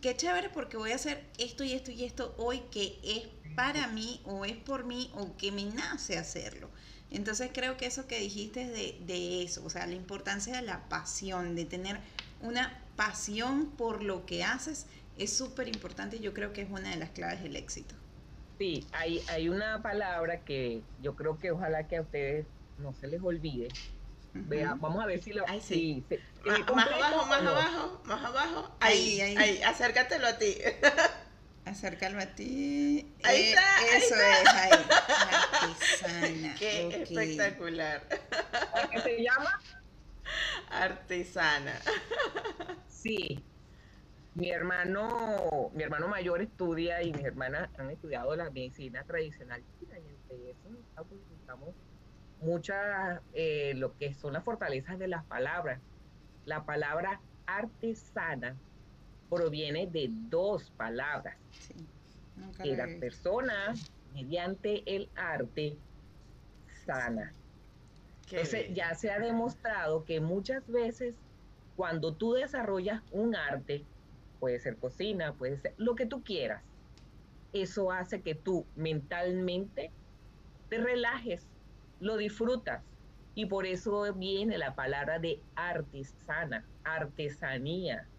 qué chévere porque voy a hacer esto y esto y esto hoy que es para mí o es por mí o que me nace hacerlo. Entonces creo que eso que dijiste de, de eso, o sea, la importancia de la pasión, de tener una pasión por lo que haces, es súper importante y yo creo que es una de las claves del éxito. Sí, hay, hay una palabra que yo creo que ojalá que a ustedes no se les olvide. Vea, vamos a ver si lo... Ay, sí. sí, Ma- ¿es más abajo, más no? abajo, más abajo. Ahí, Ahí, ahí. ahí, acércatelo a ti. Acércalo a ti. Ahí Eh, está, ahí Eso es, ahí. Artesana. Qué ok. espectacular. ¿Qué se llama? Artesana. Sí. Mi hermano, mi hermano mayor estudia y mis hermanas han estudiado la medicina tradicional y entre eso utilizamos muchas, eh, lo que son las fortalezas de las palabras. La palabra artesana proviene de dos palabras, Sí, que la persona mediante el arte sana. Entonces ya se ha demostrado que muchas veces cuando tú desarrollas un arte, puede ser cocina, puede ser lo que tú quieras, eso hace que tú mentalmente te relajes, lo disfrutas. Y por eso viene la palabra de artesana, artesanía.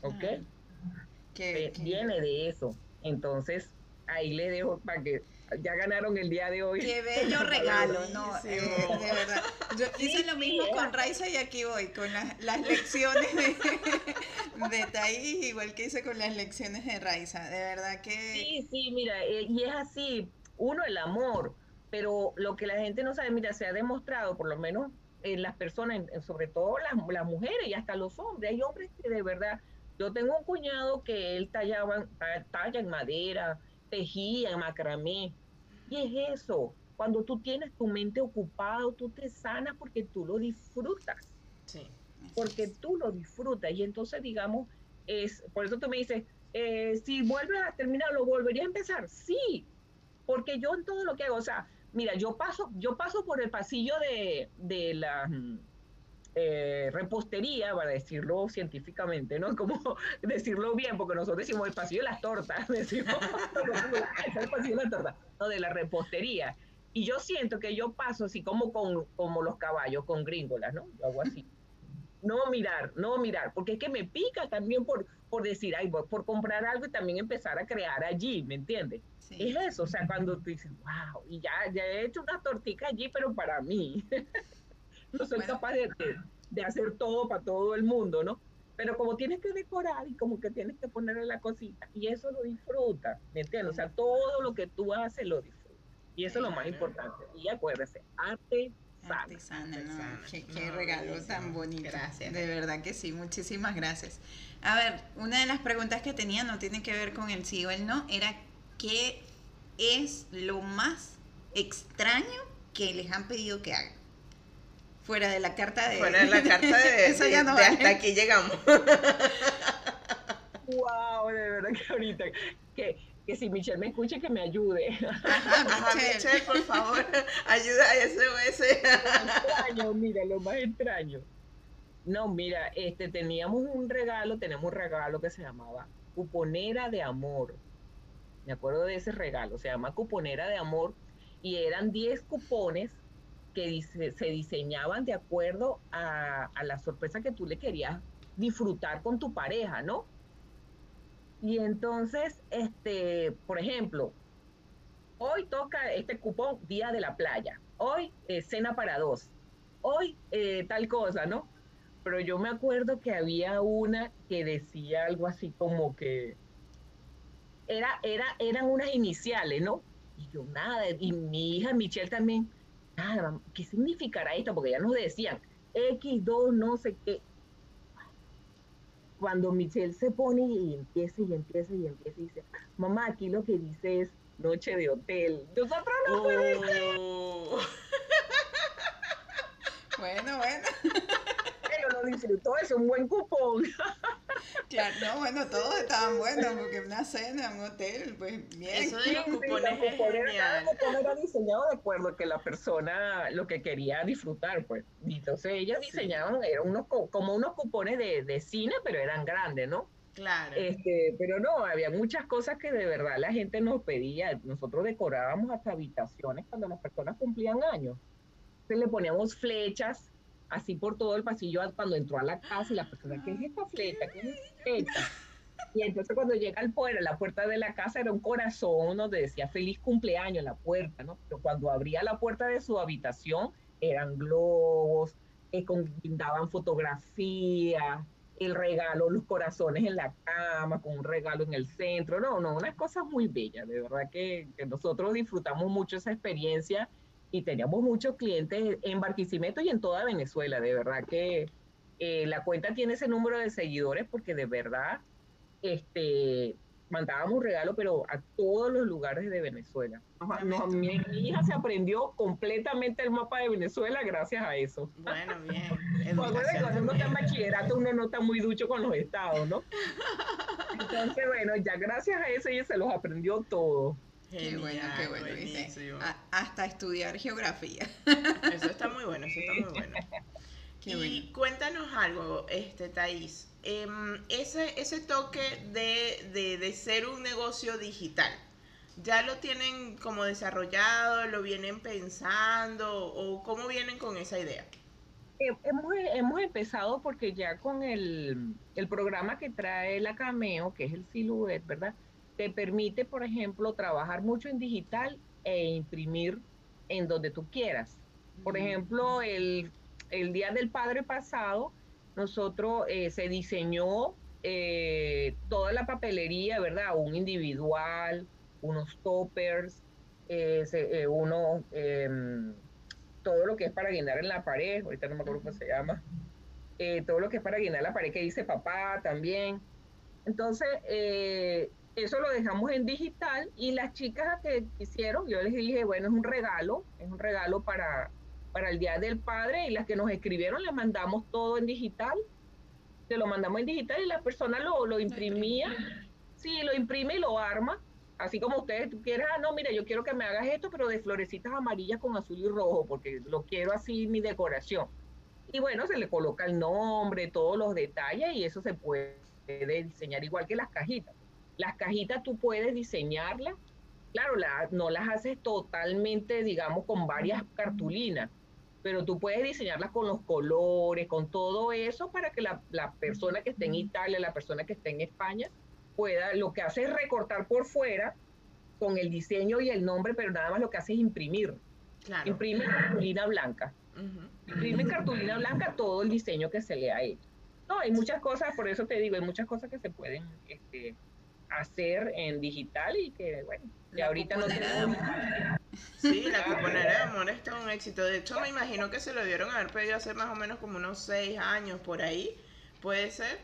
¿Ok? Ah, Eh, Viene de eso. Entonces, ahí le dejo para que ya ganaron el día de hoy. Qué bello regalo, no, eh, Bellísimo. de verdad. Yo hice Sí, lo sí, mismo es con. Raiza y aquí voy, con las, las lecciones de, de Thaís, igual que hice con las lecciones de Raiza. De verdad que Sí, sí, mira, eh, y es así, uno el amor, pero lo que la gente no sabe, mira, se ha demostrado, por lo menos en las personas, en- sobre todo las, las mujeres y hasta los hombres, hay hombres que de verdad, yo tengo un cuñado que él tallaba, ta- talla en madera, tejía en macramé, y es eso, cuando tú tienes tu mente ocupada, tú te sanas porque tú lo disfrutas. Sí. porque tú lo disfrutas. Y entonces digamos es por eso tú me dices eh, si vuelves a terminar lo volvería a empezar sí porque yo en todo lo que hago o sea mira yo paso yo paso por el pasillo de, de la mm, eh, repostería para decirlo científicamente no como decirlo bien porque nosotros decimos el pasillo de las tortas decimos el pasillo de las tortas no de la repostería y yo siento que yo paso así como con como los caballos con gringolas no yo hago así no mirar, no mirar, porque es que me pica también por, por decir, ay, voy por comprar algo y también empezar a crear allí, ¿me entiendes? sí. Es eso, o sea, cuando tú dices, wow, y ya, ya he hecho una tortica allí, pero para mí. no soy Bueno. capaz de, de- de hacer todo para todo el mundo, ¿no? Pero como tienes que decorar y como que tienes que ponerle la cosita, y eso lo disfrutas, ¿me entiendes? O sea, todo lo que tú haces lo disfrutas. Y eso es lo más Claro. importante. Y acuérdese, arte sana. Artesana, ¿no? Artesana. Qué, qué No, regalo tan bonito. Gracias. De verdad que sí, muchísimas gracias. A ver, una de las preguntas que tenía no tiene que ver con el sí o el no, era qué es lo más extraño que les han pedido que hagan. Fuera de la carta de... Fuera de la carta de, Eso ya no de vale. hasta aquí llegamos. Wow, de verdad que ahorita, que, que si Michelle me escuche, que me ayude. Ajá, Ajá, Michelle. Michelle, por favor, ayuda a SOS. extraño, mira, lo más extraño. No, mira, este, teníamos un regalo, tenemos un regalo que se llamaba cuponera de amor. Me acuerdo de ese regalo, se llama cuponera de amor y eran 10 cupones que se diseñaban de acuerdo a, la sorpresa que tú le querías disfrutar con tu pareja, ¿no? Y entonces, este, por ejemplo, hoy toca este cupón Día de la Playa, hoy cena para dos, hoy eh, tal cosa, ¿no? Pero yo me acuerdo que había una que decía algo así como que era, era, eran unas iniciales, ¿no? Y yo nada, y mi hija Michelle también, nada, ¿qué significará esto? Porque ya nos decían, X2, no sé qué. Cuando Michelle se pone y empieza y empieza y empieza y dice, mamá, aquí lo que dice es noche de hotel. Nosotros no oh. bueno, bueno disfrutó, es un buen cupón. Claro, no, bueno, todos estaban buenos, porque una cena, un hotel, pues bien. Eso de los cupones es genial. cupón era diseñado de acuerdo a que la persona lo que quería disfrutar, pues. Y entonces ellas diseñaban, eran unos, como unos cupones de, de cine, pero eran grandes, ¿no? Claro. Este, pero no, había muchas cosas que de verdad la gente nos pedía. Nosotros decorábamos hasta habitaciones cuando las personas cumplían años. Entonces le poníamos flechas así por todo el pasillo cuando entró a la casa y la persona, ¿qué es esta flecha? ¿Qué es esta? Y entonces cuando llega al pueblo, la puerta de la casa era un corazón donde decía feliz cumpleaños en la puerta, ¿no? Pero cuando abría la puerta de su habitación eran globos, que daban fotografías, el regalo, los corazones en la cama, con un regalo en el centro. No, no, unas cosas muy bellas. De verdad que, que nosotros disfrutamos mucho esa experiencia y teníamos muchos clientes en Barquisimeto y en toda Venezuela. De verdad que eh, la cuenta tiene ese número de seguidores porque de verdad este, mandábamos regalo, pero a todos los lugares de Venezuela. mi, hija se aprendió completamente el mapa de Venezuela gracias a eso. Bueno, bien. Cuando uno está en bachillerato, uno no está muy ducho con los estados, ¿no? Entonces, bueno, ya gracias a eso ella se los aprendió todo qué bueno, qué bueno. hasta estudiar geografía. Eso está muy bueno, eso está muy bueno. y cuéntanos algo, este Thais. Em, ese, ese toque de, de, ser un negocio digital, ¿ya lo tienen como desarrollado? ¿Lo vienen pensando? ¿O cómo vienen con esa idea? Eh, hemos, hemos, empezado porque ya con el, el, programa que trae la Cameo, que es el Silhouette, ¿verdad? Te permite, por ejemplo, trabajar mucho en digital e imprimir en donde tú quieras. Por ejemplo, el, Día del Padre pasado, nosotros eh, se diseñó eh, toda la papelería, ¿verdad? Un individual, unos toppers, eh, uno, em, todo lo que es para guindar en la pared, ahorita no me acuerdo cómo se llama, todo lo que es para guindar la pared que dice papá también. Entonces, eso lo dejamos en digital y las chicas que quisieron, yo les dije, bueno, es un regalo, es un regalo para, para el Día del Padre y las que nos escribieron les mandamos todo en digital, se lo mandamos en digital y la persona lo, lo imprimía, sí, lo imprime y lo arma, así como ustedes quieran, ah, no, mira, yo quiero que me hagas esto, pero de florecitas amarillas con azul y rojo, porque lo quiero así mi decoración. Y bueno, se le coloca el nombre, todos los detalles y eso se puede diseñar igual que las cajitas. Las cajitas tú puedes diseñarlas, claro, no las haces totalmente, digamos, con varias cartulinas, pero tú puedes diseñarlas con los colores, con todo eso, para que la, persona que esté en Italia, la persona que esté en España, pueda, lo que hace es recortar por fuera con el diseño y el nombre, pero nada más lo que hace es imprimir. Imprime cartulina blanca. Imprime cartulina blanca todo el diseño que se le ha hecho. No, hay muchas cosas, por eso te digo, hay muchas cosas que se pueden este, hacer en digital y que, bueno, y ahorita no tenemos... Sí, la cuponera de amor está un éxito. De hecho, me imagino que se lo dieron a haber pedido hace más o menos como unos seis años por ahí, puede ser,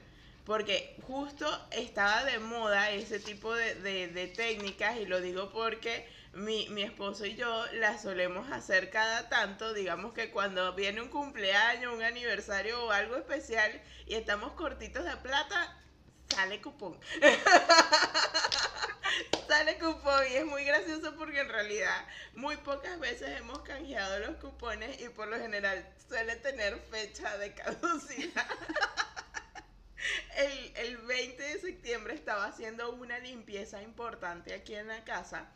porque justo estaba de moda ese tipo de, de, técnicas y lo digo porque mi, mi, esposo y yo las solemos hacer cada tanto, digamos que cuando viene un cumpleaños, un aniversario o algo especial y estamos cortitos de plata, sale cupón. sale cupón y es muy gracioso porque en realidad muy pocas veces hemos canjeado los cupones y por lo general suele tener fecha de caducidad. El, el 20 de septiembre estaba haciendo una limpieza importante aquí en la casa.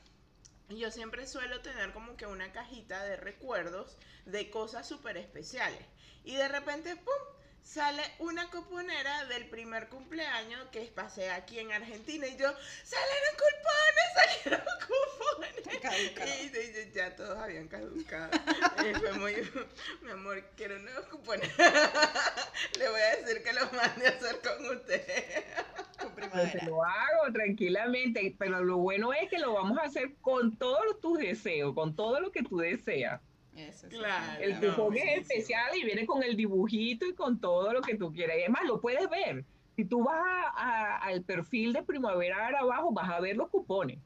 Yo siempre suelo tener como que una cajita de recuerdos de cosas súper especiales. Y de repente, ¡pum! Sale una cuponera del primer cumpleaños que pasé aquí en Argentina y yo, salieron cupones, salieron cupones. Y, ya todos habían caducado. y fue muy, mi amor, quiero nuevos cupones. Le voy a decir que los mande a hacer con usted. Pues lo hago tranquilamente, pero lo bueno es que lo vamos a hacer con todos tus deseos, con todo lo que tú deseas claro. El cupón es especial y viene con el dibujito y con todo lo que tú quieras. Y además lo puedes ver. Si tú vas al perfil de Primavera abajo, vas a ver los cupones.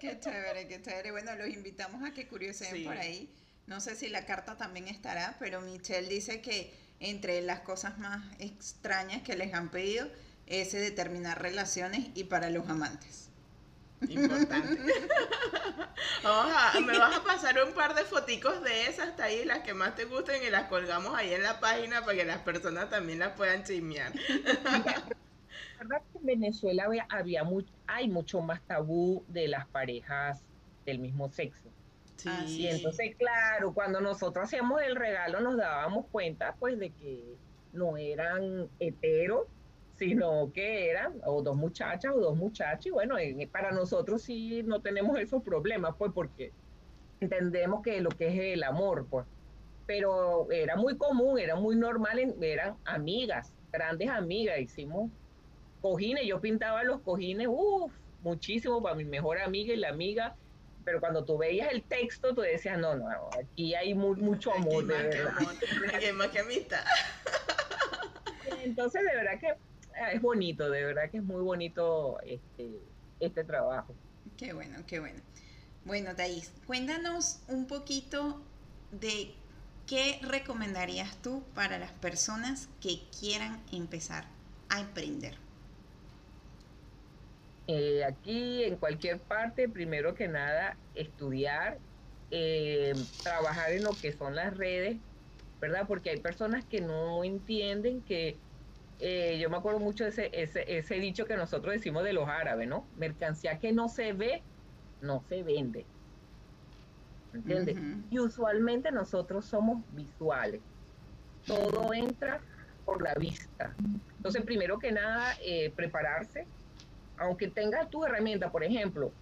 Qué chévere, qué chévere. Bueno, los invitamos a que curioseen por ahí. No sé si la carta también estará, pero Michelle dice que entre las cosas más extrañas que les han pedido es determinar relaciones y para los amantes. Importante. Vamos a, me vas a pasar un par de foticos de esas hasta ahí, las que más te gusten y las colgamos ahí en la página para que las personas también las puedan chismear. verdad que en Venezuela había, había hay mucho más tabú de las parejas del mismo sexo. Sí. Y entonces, claro, cuando nosotros hacíamos el regalo nos dábamos cuenta pues de que no eran heteros, sino que eran o dos muchachas o dos muchachos, y bueno, para nosotros sí no tenemos esos problemas, pues porque entendemos que lo que es el amor, pues, pero era muy común, era muy normal, eran amigas, grandes amigas, hicimos cojines, yo pintaba los cojines, uff, muchísimo para mi mejor amiga y la amiga, pero cuando tú veías el texto, tú decías, no, no, aquí hay mucho amor, de verdad. Que más que amistad. Entonces, de verdad que es bonito, de verdad que es muy bonito este, este trabajo. Qué bueno, qué bueno. Bueno, Thais, cuéntanos un poquito de qué recomendarías tú para las personas que quieran empezar a emprender. Eh, aquí, en cualquier parte, primero que nada, estudiar, eh, trabajar en lo que son las redes, ¿verdad? Porque hay personas que no entienden que eh, yo me acuerdo mucho de ese, ese, ese, dicho que nosotros decimos de los árabes, ¿no? Mercancía que no se ve, no se vende. ¿Entiendes? Y usualmente nosotros somos visuales. Todo entra por la vista. Entonces, primero que nada, eh, prepararse. Aunque tengas tu herramienta, por ejemplo,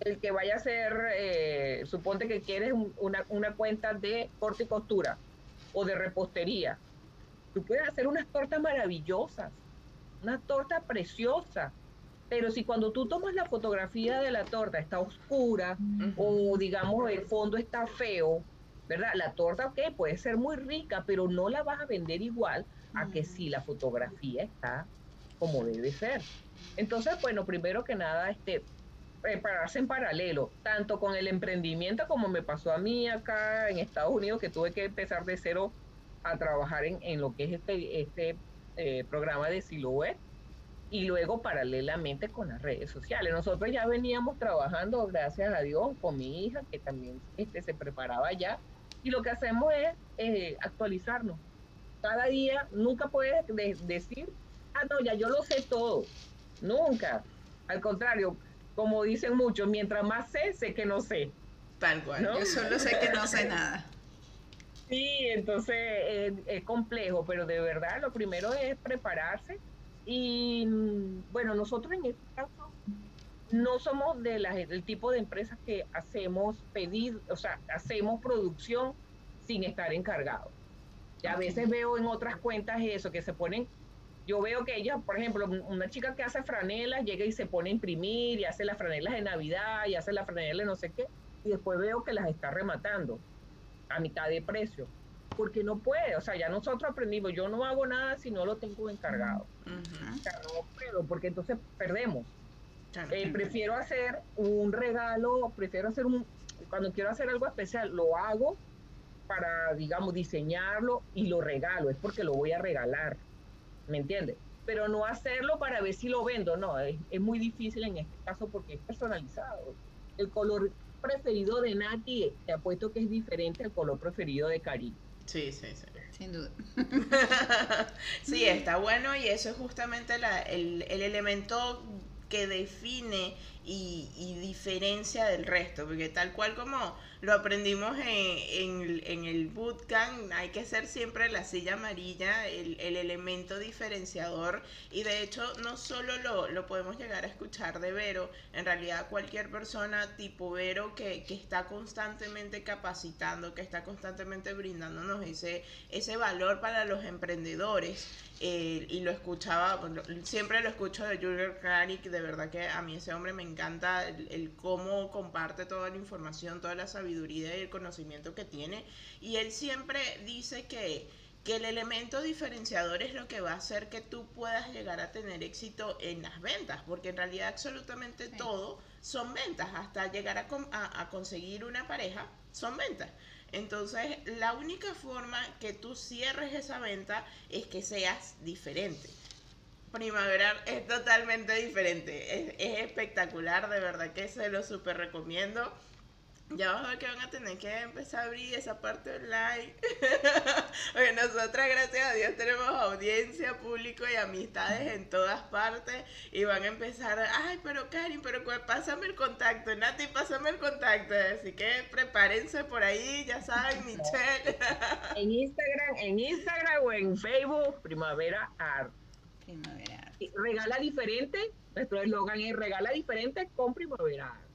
el que vaya a hacer, eh, suponte que quieres una, una cuenta de corte y costura o de repostería Tú puedes hacer unas tortas maravillosas, una torta preciosa, pero si cuando tú tomas la fotografía de la torta está oscura o digamos el fondo está feo, ¿verdad? La torta, ok, puede ser muy rica, pero no la vas a vender igual a que si la fotografía está como debe ser. Entonces, bueno, primero que nada, este, prepararse en paralelo, tanto con el emprendimiento como me pasó a mí acá en Estados Unidos, que tuve que empezar de cero a trabajar en, en lo que es este, este eh, programa de Silhouette y luego paralelamente con las redes sociales. Nosotros ya veníamos trabajando, gracias a Dios, con mi hija, que también este, se preparaba ya, y lo que hacemos es eh, actualizarnos. Cada día nunca puedes decir, ah, no, ya yo lo sé todo. Nunca. Al contrario, como dicen muchos, mientras más sé, sé que no sé. Tal cual. Yo solo sé que no sé nada. Sí, entonces es, complejo, pero de verdad lo primero es prepararse. Y bueno, nosotros en este caso no somos de del tipo de empresas que hacemos pedido, o sea, hacemos producción sin estar encargados. Ya a veces veo en otras cuentas eso, que se ponen, yo veo que ella, por ejemplo, una chica que hace franelas, llega y se pone a imprimir y hace las franelas de Navidad y hace las franelas de no sé qué, y después veo que las está rematando a mitad de precio, porque no puede, o sea, ya nosotros aprendimos, yo no hago nada si no lo tengo encargado. O sea, no puedo, porque entonces perdemos. Eh, prefiero hacer un regalo, prefiero hacer un, cuando quiero hacer algo especial, lo hago para, digamos, diseñarlo y lo regalo, es porque lo voy a regalar, ¿me entiendes? pero no hacerlo para ver si lo vendo, no, es, es muy difícil en este caso porque es personalizado. El color preferido de Nati, te apuesto que es diferente al color preferido de Cari. Sí, sí, sí. Sin duda. sí, está bueno y eso es justamente la, el, el elemento que define y, y, diferencia del resto, porque tal cual como lo aprendimos en, en, en, el bootcamp, hay que ser siempre la silla amarilla, el, el elemento diferenciador, y de hecho no solo lo, lo, podemos llegar a escuchar de Vero, en realidad cualquier persona tipo Vero que, que está constantemente capacitando, que está constantemente brindándonos ese, ese valor para los emprendedores, eh, y lo escuchaba, siempre lo escucho de Jürgen Kranik, de verdad que a mí ese hombre me encanta el, el, cómo comparte toda la información, toda la sabiduría y el conocimiento que tiene. Y él siempre dice que, que el elemento diferenciador es lo que va a hacer que tú puedas llegar a tener éxito en las ventas, porque en realidad absolutamente sí. todo son ventas, hasta llegar a, a, a conseguir una pareja son ventas. Entonces, la única forma que tú cierres esa venta es que seas diferente. Primavera es totalmente diferente, es, es, espectacular, de verdad que se lo súper recomiendo. Ya vas a ver que van a tener que empezar a abrir esa parte online. Oye, nosotras, gracias a Dios, tenemos audiencia, público y amistades en todas partes. Y van a empezar, ay, pero Karin, pero pásame el contacto, Nati, pásame el contacto. Así que prepárense por ahí, ya saben, Michelle. en Instagram, en Instagram o en Facebook, Primavera Art. Primavera. Regala diferente, nuestro eslogan es regala diferente con Primavera Art.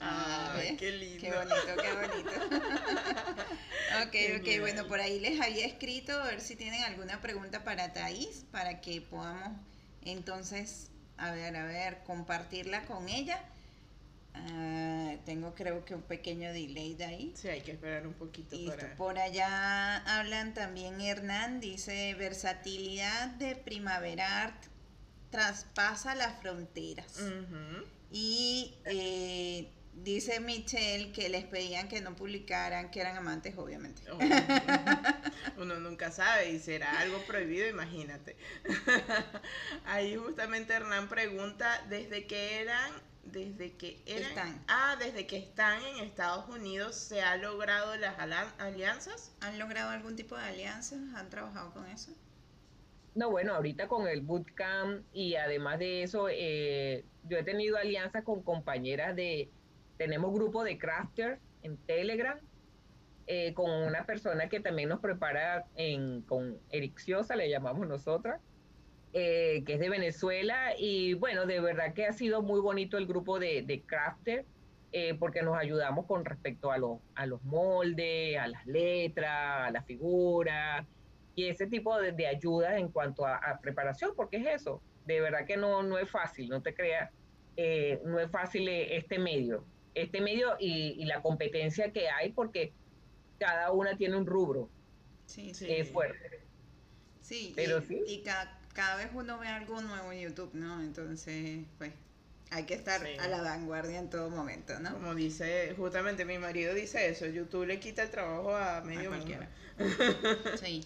Ay, qué lindo. Qué bonito, qué bonito. ok, qué ok, bien. bueno, por ahí les había escrito a ver si tienen alguna pregunta para Thais, para que podamos entonces, a ver, a ver, compartirla con ella. Uh, tengo creo que un pequeño delay de ahí. Sí, hay que esperar un poquito. Listo. Para... Por allá hablan también Hernán, dice versatilidad de Primavera Art traspasa las fronteras. Uh -huh. Y eh, dice Michelle que les pedían que no publicaran que eran amantes, obviamente. Oh, uno nunca sabe y será algo prohibido, imagínate. Ahí justamente Hernán pregunta, ¿desde que eran, desde que eran, están. ah, desde que están en Estados Unidos, se ha logrado las alianzas? ¿Han logrado algún tipo de alianzas? ¿Han trabajado con eso? No, bueno, ahorita con el bootcamp y además de eso, eh, yo he tenido alianzas con compañeras de, tenemos grupo de crafters en Telegram, eh, con una persona que también nos prepara en, con Ericiosa, le llamamos nosotras, eh, que es de Venezuela, y bueno, de verdad que ha sido muy bonito el grupo de, de crafters, eh, porque nos ayudamos con respecto a, lo, a los moldes, a las letras, a las figuras, y ese tipo de, de ayudas en cuanto a, a, preparación, porque es eso, de verdad que no, no es fácil, no te creas, eh, no es fácil este medio, este medio y, y, la competencia que hay, porque cada una tiene un rubro sí, sí. es fuerte. Sí, Pero y, sí. y cada, cada vez uno ve algo nuevo en YouTube, ¿no? Entonces, pues hay que estar sí. a la vanguardia en todo momento, ¿no? Como dice, justamente mi marido dice eso, YouTube le quita el trabajo a medio a cualquiera. sí.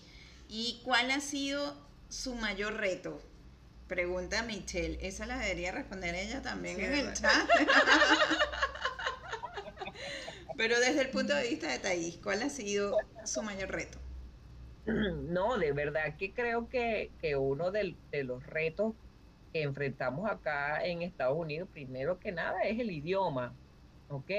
¿Y cuál ha sido su mayor reto? Pregunta Michelle. Esa la debería responder ella también sí, en el chat. Pero desde el punto de vista de Thais, ¿cuál ha sido su mayor reto? No, de verdad que creo que, que uno de, de, los retos que enfrentamos acá en Estados Unidos, primero que nada, es el idioma, ¿ok?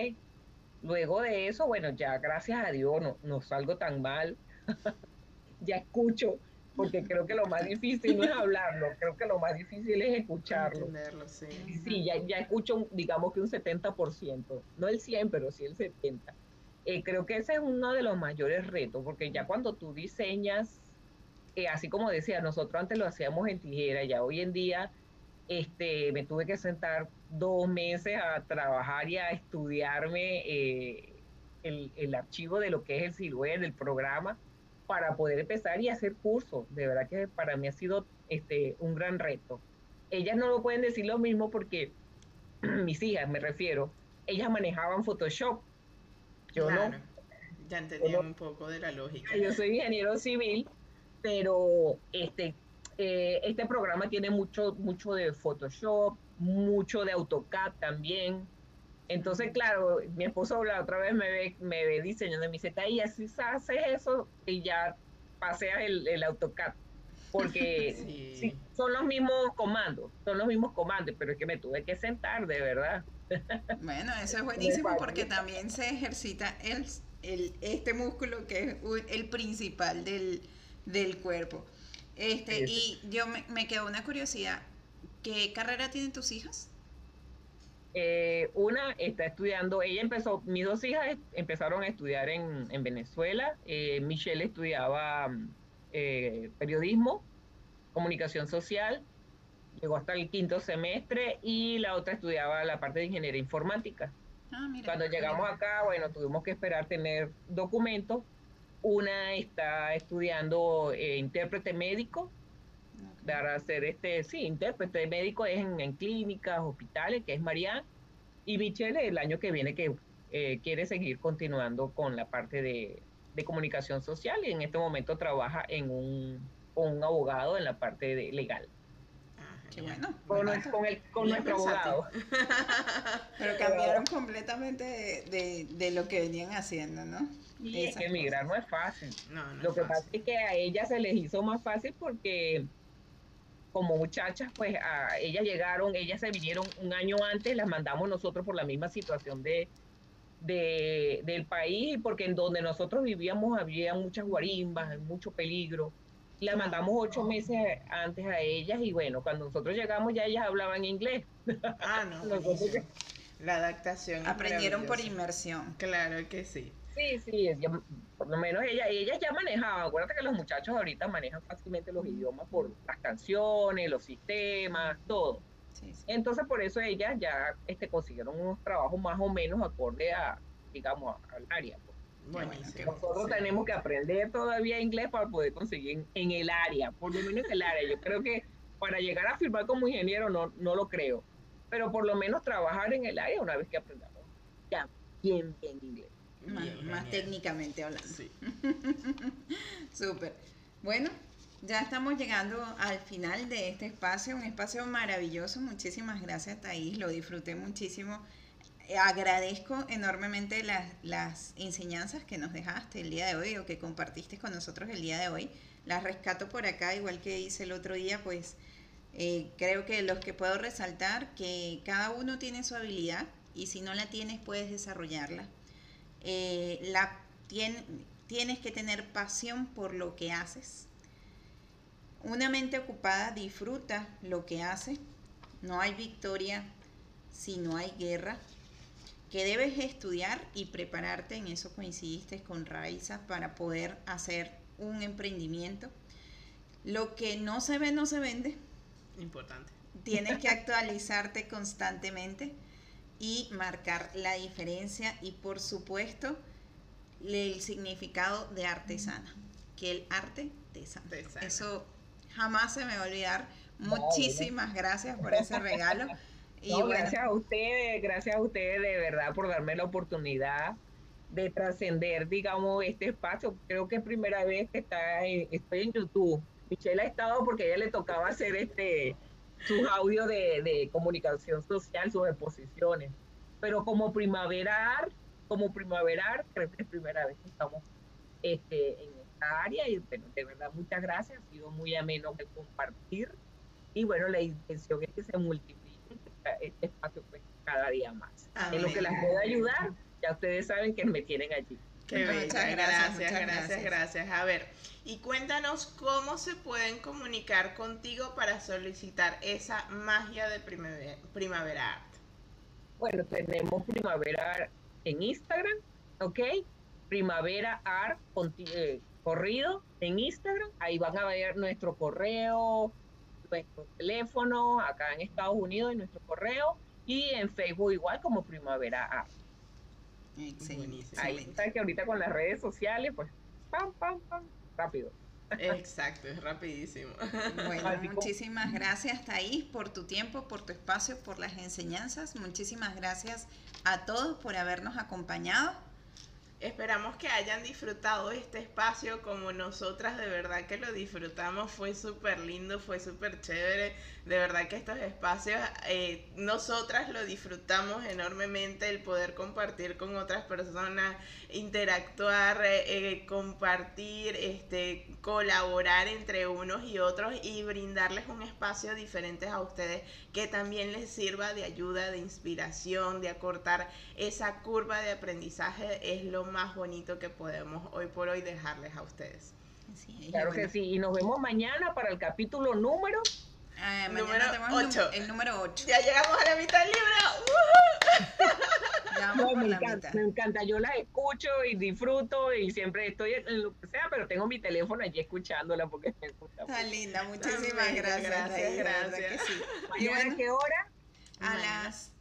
Luego de eso, bueno, ya gracias a Dios no, no salgo tan mal, ya escucho, porque creo que lo más difícil no es hablarlo, creo que lo más difícil es escucharlo. Entenderlo, sí. Sí, ya, ya escucho, digamos que un 70%, no el 100, pero sí el 70%. Eh, creo que ese es uno de los mayores retos, porque ya cuando tú diseñas, eh, así como decía, nosotros antes lo hacíamos en tijera, ya hoy en día este, me tuve que sentar dos meses a trabajar y a estudiarme eh, el, el, archivo de lo que es el siluet, del programa, para poder empezar y hacer cursos. De verdad que para mí ha sido este, un gran reto. Ellas no lo pueden decir lo mismo porque mis hijas, me refiero, ellas manejaban Photoshop. Yo claro. no. Ya entendían un poco de la lógica. Yo soy ingeniero civil, pero este, Eh, este programa tiene mucho, mucho de Photoshop, mucho de AutoCAD también. Entonces, claro, mi esposo la otra vez me ve, me ve diseñando y me dice, y así se hace eso y ya paseas el, el AutoCAD. Porque sí. son los mismos comandos, son los mismos comandos, pero es que me tuve que sentar, de verdad. Bueno, eso es buenísimo porque también se ejercita el, el, este músculo que es el principal del, del cuerpo. Este, y yo me, me quedó una curiosidad. ¿Qué carrera tienen tus hijas? Eh, una está estudiando, ella empezó, mis dos hijas empezaron a estudiar en, en Venezuela. Eh, Michelle estudiaba eh, periodismo, comunicación social, llegó hasta el quinto semestre y la otra estudiaba la parte de ingeniería informática. Ah, Cuando llegamos acá, bueno, tuvimos que esperar tener documentos. Una está estudiando eh, intérprete médico, para hacer este, sí, intérprete médico es en, clínicas, hospitales, que es Marianne. Y Michelle el año que viene que eh, quiere seguir continuando con la parte de, de, comunicación social y en este momento trabaja en un, un abogado en la parte de legal. Qué bueno. Con, el, con nuestro abogado. Pero cambiaron completamente de, de, lo que venían haciendo, ¿no? Y es que emigrar no es fácil. lo que pasa es que a ella se les hizo más fácil porque como muchachas, pues a, ellas llegaron, ellas se vinieron un año antes, las mandamos nosotros por la misma situación de, de del país, porque en donde nosotros vivíamos había muchas guarimbas, mucho peligro la mandamos ocho meses antes a ellas y bueno, cuando nosotros llegamos ya ellas hablaban inglés. Ah, no. la adaptación. Aprendieron por inmersión. Claro que sí. Sí, sí, por lo menos ella, ellas ya manejaban. Acuérdate que los muchachos ahorita manejan fácilmente los idiomas por las canciones, los sistemas, todo. Entonces por eso ellas ya este, consiguieron unos trabajos más o menos acorde a, digamos, al área. Nosotros tenemos que aprender todavía inglés para poder conseguir en, el área, por lo menos en el área. Yo creo que para llegar a firmar como ingeniero no, no lo creo, pero por lo menos trabajar en el área una vez que aprendamos ya bien, bien inglés. Más, técnicamente hablando. Sí. Súper. Bueno, ya estamos llegando al final de este espacio, un espacio maravilloso. Muchísimas gracias, Thais. Lo disfruté muchísimo agradezco enormemente las, las, enseñanzas que nos dejaste el día de hoy o que compartiste con nosotros el día de hoy. Las rescato por acá, igual que hice el otro día, pues eh, creo que los que puedo resaltar, que cada uno tiene su habilidad y si no la tienes puedes desarrollarla. Eh, la, tienes que tener pasión por lo que haces. Una mente ocupada disfruta lo que hace. No hay victoria si no hay guerra que debes estudiar y prepararte, en eso coincidiste con Raiza, para poder hacer un emprendimiento. Lo que no se ve, no se vende. Importante. Tienes que actualizarte constantemente y marcar la diferencia y por supuesto el significado de artesana, que el arte te sana. Eso jamás se me va a olvidar. Muchísimas gracias por ese regalo. Y gracias a ustedes, gracias a ustedes de verdad por darme la oportunidad de trascender, digamos, este espacio. Creo que es primera vez que está estoy en YouTube. Michelle ha estado porque a ella le tocaba hacer este sus audios de, comunicación social, sus exposiciones. Pero como Primavera como Primavera creo que es primera vez que estamos este, en esta área y de verdad muchas gracias, ha sido muy ameno el compartir y bueno, la intención es que se multiplique este espacio pues, cada día más. En lo que las pueda ayudar, ya ustedes saben que me tienen allí. muchas gracias, gracias, gracias, A ver, y cuéntanos cómo se pueden comunicar contigo para solicitar esa magia de Primavera, primavera Art. Bueno, tenemos Primavera en Instagram, ¿ok? Primavera Art eh, corrido en Instagram. Ahí van a ver nuestro correo, nuestro teléfono acá en Estados Unidos, en nuestro correo y en Facebook igual como Primavera A. Ahí está que ahorita con las redes sociales, pues, pam, pam, pam, rápido. Exacto, es rapidísimo. Bueno, muchísimas gracias Thais por tu tiempo, por tu espacio, por las enseñanzas. Muchísimas gracias a todos por habernos acompañado. Esperamos que hayan disfrutado este espacio como nosotras, de verdad que lo disfrutamos, fue súper lindo, fue súper chévere, de verdad que estos espacios, eh, nosotras lo disfrutamos enormemente, el poder compartir con otras personas, interactuar, eh, eh, compartir, este, colaborar entre unos y otros y brindarles un espacio diferente a ustedes que también les sirva de ayuda, de inspiración, de acortar esa curva de aprendizaje, es lo más bonito que podemos hoy por hoy dejarles a ustedes. claro que sí, y nos vemos mañana para el capítulo número Ah, número 8. El número 8. Ya llegamos a la mitad del libro. me, encanta, me encanta, yo las escucho y disfruto y siempre estoy en lo que sea, pero tengo mi teléfono allí escuchándola porque me gusta. Está linda, muchísimas gracias. Gracias, gracias. Sí. ¿Y qué hora? A las...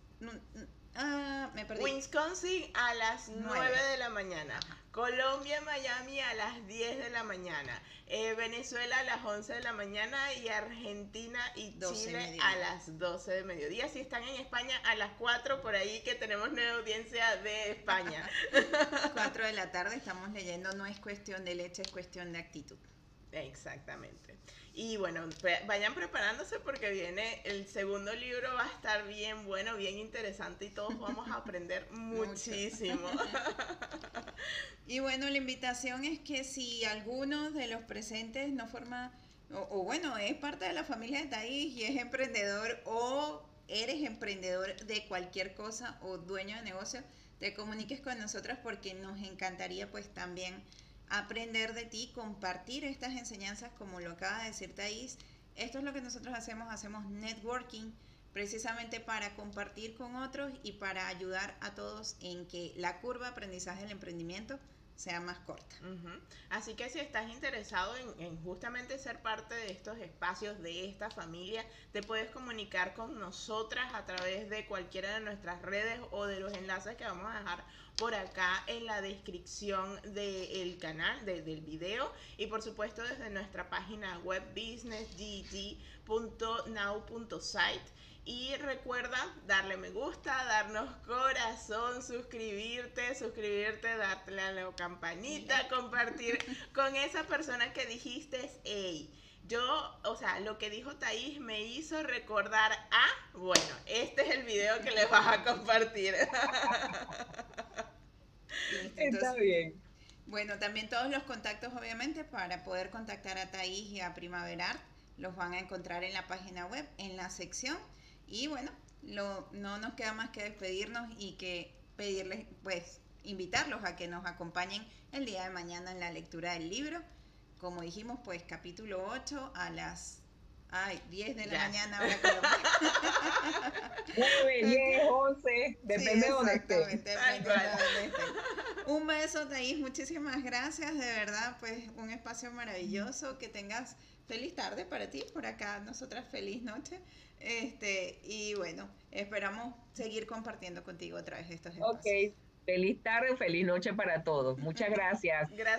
Ah, me perdí. Wisconsin a las 9 de la mañana. Colombia, Miami a las 10 de la mañana. Eh, Venezuela a las 11 de la mañana y Argentina y Chile a las 12 de mediodía. Si están en España a las 4 por ahí que tenemos nueva audiencia de España. 4 de la tarde estamos leyendo No es cuestión de leche, es cuestión de actitud. Exactamente. Y bueno, vayan preparándose porque viene el segundo libro, va a estar bien bueno, bien interesante y todos vamos a aprender muchísimo. y bueno, la invitación es que si alguno de los presentes no forma, o, bueno, es parte de la familia de Thais y es emprendedor o eres emprendedor de cualquier cosa o dueño de negocio, te comuniques con nosotros porque nos encantaría pues también aprender de ti, compartir estas enseñanzas como lo acaba de decir Thais. Esto es lo que nosotros hacemos, hacemos networking precisamente para compartir con otros y para ayudar a todos en que la curva de aprendizaje del emprendimiento sea más corta. Así que si estás interesado en, justamente ser parte de estos espacios, de esta familia, te puedes comunicar con nosotras a través de cualquiera de nuestras redes o de los enlaces que vamos a dejar por acá en la descripción del canal, del video y por supuesto desde nuestra página web businessgg.now.site y recuerda darle me gusta, darnos corazón, suscribirte, suscribirte, darle a la campanita, compartir con esa persona que dijiste, hey, yo, o sea, lo que dijo Thais me hizo recordar a, bueno, este es el video que les vas a compartir. Está bien. Bueno, también todos los contactos, obviamente, para poder contactar a Thais y a Primaverar, los van a encontrar en la página web, en la sección y bueno, lo, no nos queda más que despedirnos y que pedirles, pues, invitarlos a que nos acompañen el día de mañana en la lectura del libro. Como dijimos, pues capítulo 8 a las ay, 10 de la mañana. 9, 10, 11, depende de donde esté. Un beso, Thais, muchísimas gracias, de verdad, pues un espacio maravilloso, que tengas feliz tarde para ti, por acá nosotras feliz noche. Este, y bueno, esperamos seguir compartiendo contigo a través de estos espacios. Ok, feliz tarde, feliz noche para todos. Muchas gracias. Gracias.